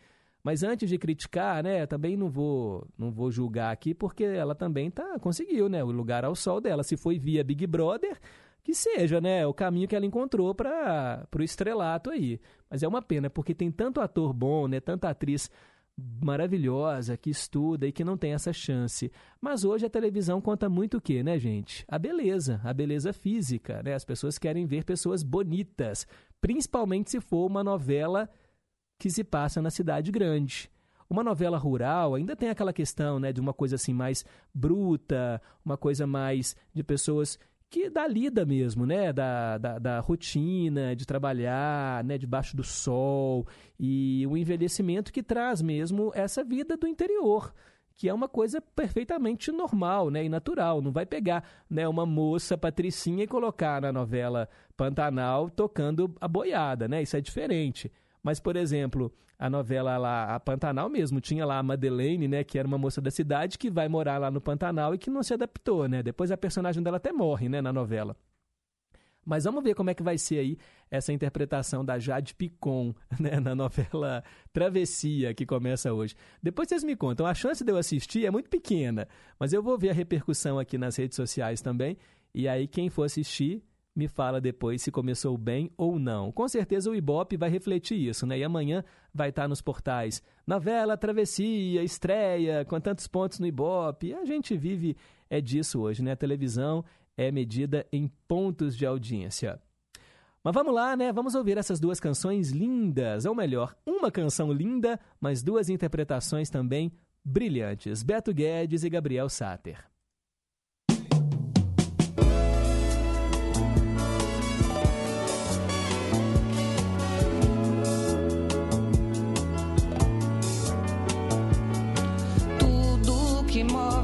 Mas antes de criticar, né, também não vou, não vou julgar aqui, porque ela também tá, conseguiu, né, o lugar ao sol dela. Se foi via Big Brother, que seja, né, o caminho que ela encontrou para o estrelato aí. Mas é uma pena, porque tem tanto ator bom, né, tanta atriz maravilhosa que estuda e que não tem essa chance. Mas hoje a televisão conta muito o quê, né, gente? A beleza, a beleza física, né? As pessoas querem ver pessoas bonitas, principalmente se for uma novela que se passa na cidade grande. Uma novela rural ainda tem aquela questão né, de uma coisa assim mais bruta, uma coisa mais de pessoas que da lida mesmo, né? Da, da, da rotina, de trabalhar né, debaixo do sol e o envelhecimento que traz mesmo essa vida do interior que é uma coisa perfeitamente normal né, e natural. Não vai pegar né, uma moça patricinha e colocar na novela Pantanal tocando a boiada, né? Isso é diferente. Mas, por exemplo, a novela lá, a Pantanal mesmo, tinha lá a Madeleine, né, que era uma moça da cidade que vai morar lá no Pantanal e que não se adaptou, né? Depois a personagem dela até morre, né, na novela. Mas vamos ver como é que vai ser aí essa interpretação da Jade Picon né, na novela Travessia, que começa hoje. Depois vocês me contam, a chance de eu assistir é muito pequena, mas eu vou ver a repercussão aqui nas redes sociais também. E aí, quem for assistir, me fala depois se começou bem ou não. Com certeza o Ibope vai refletir isso, né? E amanhã vai estar nos portais. Novela, travessia, estreia, com tantos pontos no Ibope. A gente vive é disso hoje, né? A televisão é medida em pontos de audiência. Mas vamos lá, né? Vamos ouvir essas duas canções lindas, ou melhor, uma canção linda, mas duas interpretações também brilhantes. Beto Guedes e Gabriel Sater. Tudo que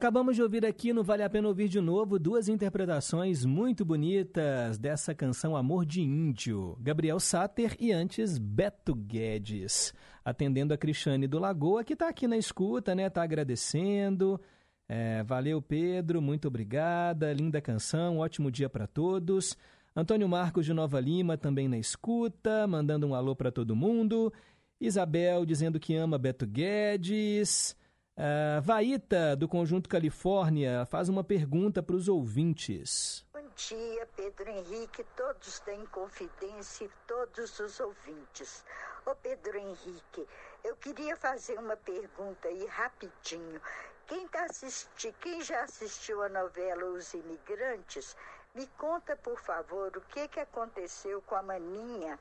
Acabamos de ouvir aqui no Vale a Pena Ouvir de Novo duas interpretações muito bonitas dessa canção Amor de Índio. Gabriel Sater e antes Beto Guedes. Atendendo a Cristiane do Lagoa, que está aqui na escuta, né? Tá agradecendo. É, valeu, Pedro, muito obrigada. Linda canção, ótimo dia para todos. Antônio Marcos de Nova Lima também na escuta, mandando um alô para todo mundo. Isabel dizendo que ama Beto Guedes. Ah, Vaíta, do Conjunto Califórnia, faz uma pergunta para os ouvintes. Bom dia, Pedro Henrique, todos da Inconfidência e todos os ouvintes. Ô Pedro Henrique, eu queria fazer uma pergunta aí rapidinho. Quem, tá assisti Quem já assistiu a novela Os Imigrantes, me conta, por favor, o que, que aconteceu com a Maninha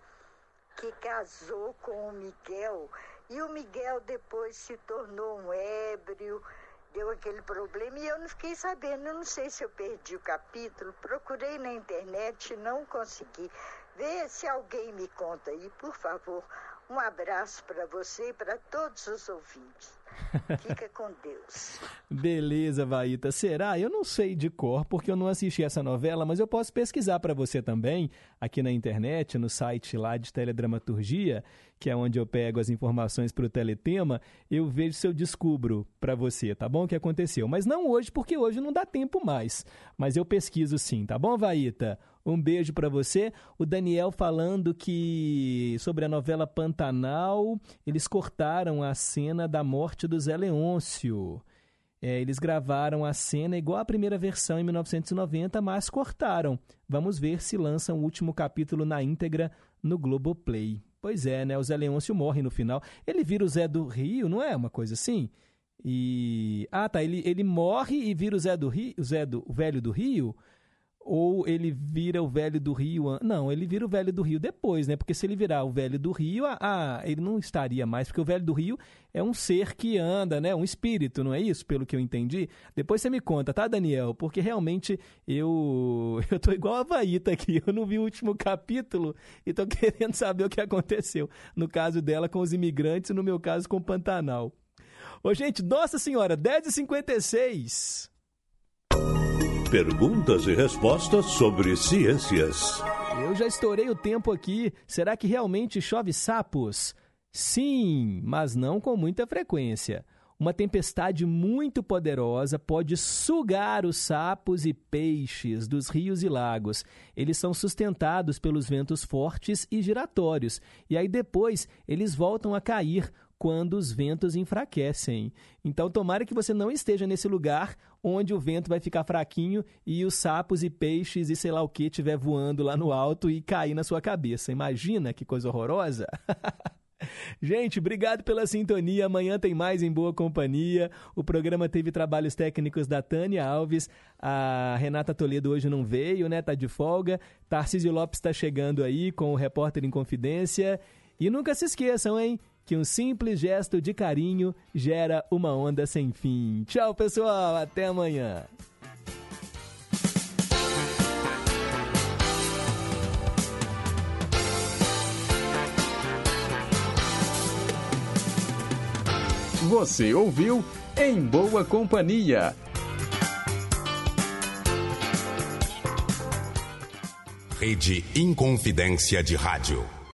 que casou com o Miguel e o Miguel depois se tornou um ébrio, deu aquele problema e eu não fiquei sabendo, eu não sei se eu perdi o capítulo, procurei na internet não consegui. Vê se alguém me conta aí, por favor. Um abraço para você e para todos os ouvintes. Fica com Deus. Beleza, Vaíta. Será? Eu não sei de cor, porque eu não assisti essa novela, mas eu posso pesquisar para você também, aqui na internet, no site lá de Teledramaturgia, que é onde eu pego as informações para o Teletema, eu vejo se eu descubro para você, tá bom? O que aconteceu. Mas não hoje, porque hoje não dá tempo mais. Mas eu pesquiso sim, tá bom, Vaíta? Um beijo para você. O Daniel falando que sobre a novela Pantanal, eles cortaram a cena da morte do Zé Leôncio. É, eles gravaram a cena igual à primeira versão em 1990, mas cortaram. Vamos ver se lançam o último capítulo na íntegra no Globoplay. Pois é, né? O Zé Leôncio morre no final. Ele vira o Zé do Rio, não é uma coisa assim? E. Ah, tá. Ele, ele morre e vira o Zé do Rio, o Zé do o velho do Rio ou ele vira o velho do Rio. Não, ele vira o velho do Rio depois, né? Porque se ele virar o velho do Rio, ah, ele não estaria mais, porque o velho do Rio é um ser que anda, né? Um espírito, não é isso? Pelo que eu entendi. Depois você me conta, tá, Daniel? Porque realmente eu eu tô igual a Vaíta aqui. Eu não vi o último capítulo e tô querendo saber o que aconteceu. No caso dela com os imigrantes, no meu caso com o Pantanal. Ô, gente, nossa senhora, 10h56. Perguntas e respostas sobre ciências. Eu já estourei o tempo aqui. Será que realmente chove sapos? Sim, mas não com muita frequência. Uma tempestade muito poderosa pode sugar os sapos e peixes dos rios e lagos. Eles são sustentados pelos ventos fortes e giratórios, e aí depois eles voltam a cair quando os ventos enfraquecem. Então, tomara que você não esteja nesse lugar onde o vento vai ficar fraquinho e os sapos e peixes e sei lá o que estiver voando lá no alto e cair na sua cabeça. Imagina que coisa horrorosa! Gente, obrigado pela sintonia. Amanhã tem mais em boa companhia. O programa teve trabalhos técnicos da Tânia Alves. A Renata Toledo hoje não veio, né? Tá de folga. Tarcísio Lopes está chegando aí com o repórter em confidência. E nunca se esqueçam, hein? Que um simples gesto de carinho gera uma onda sem fim. Tchau, pessoal. Até amanhã. Você ouviu Em Boa Companhia. Rede Inconfidência de Rádio.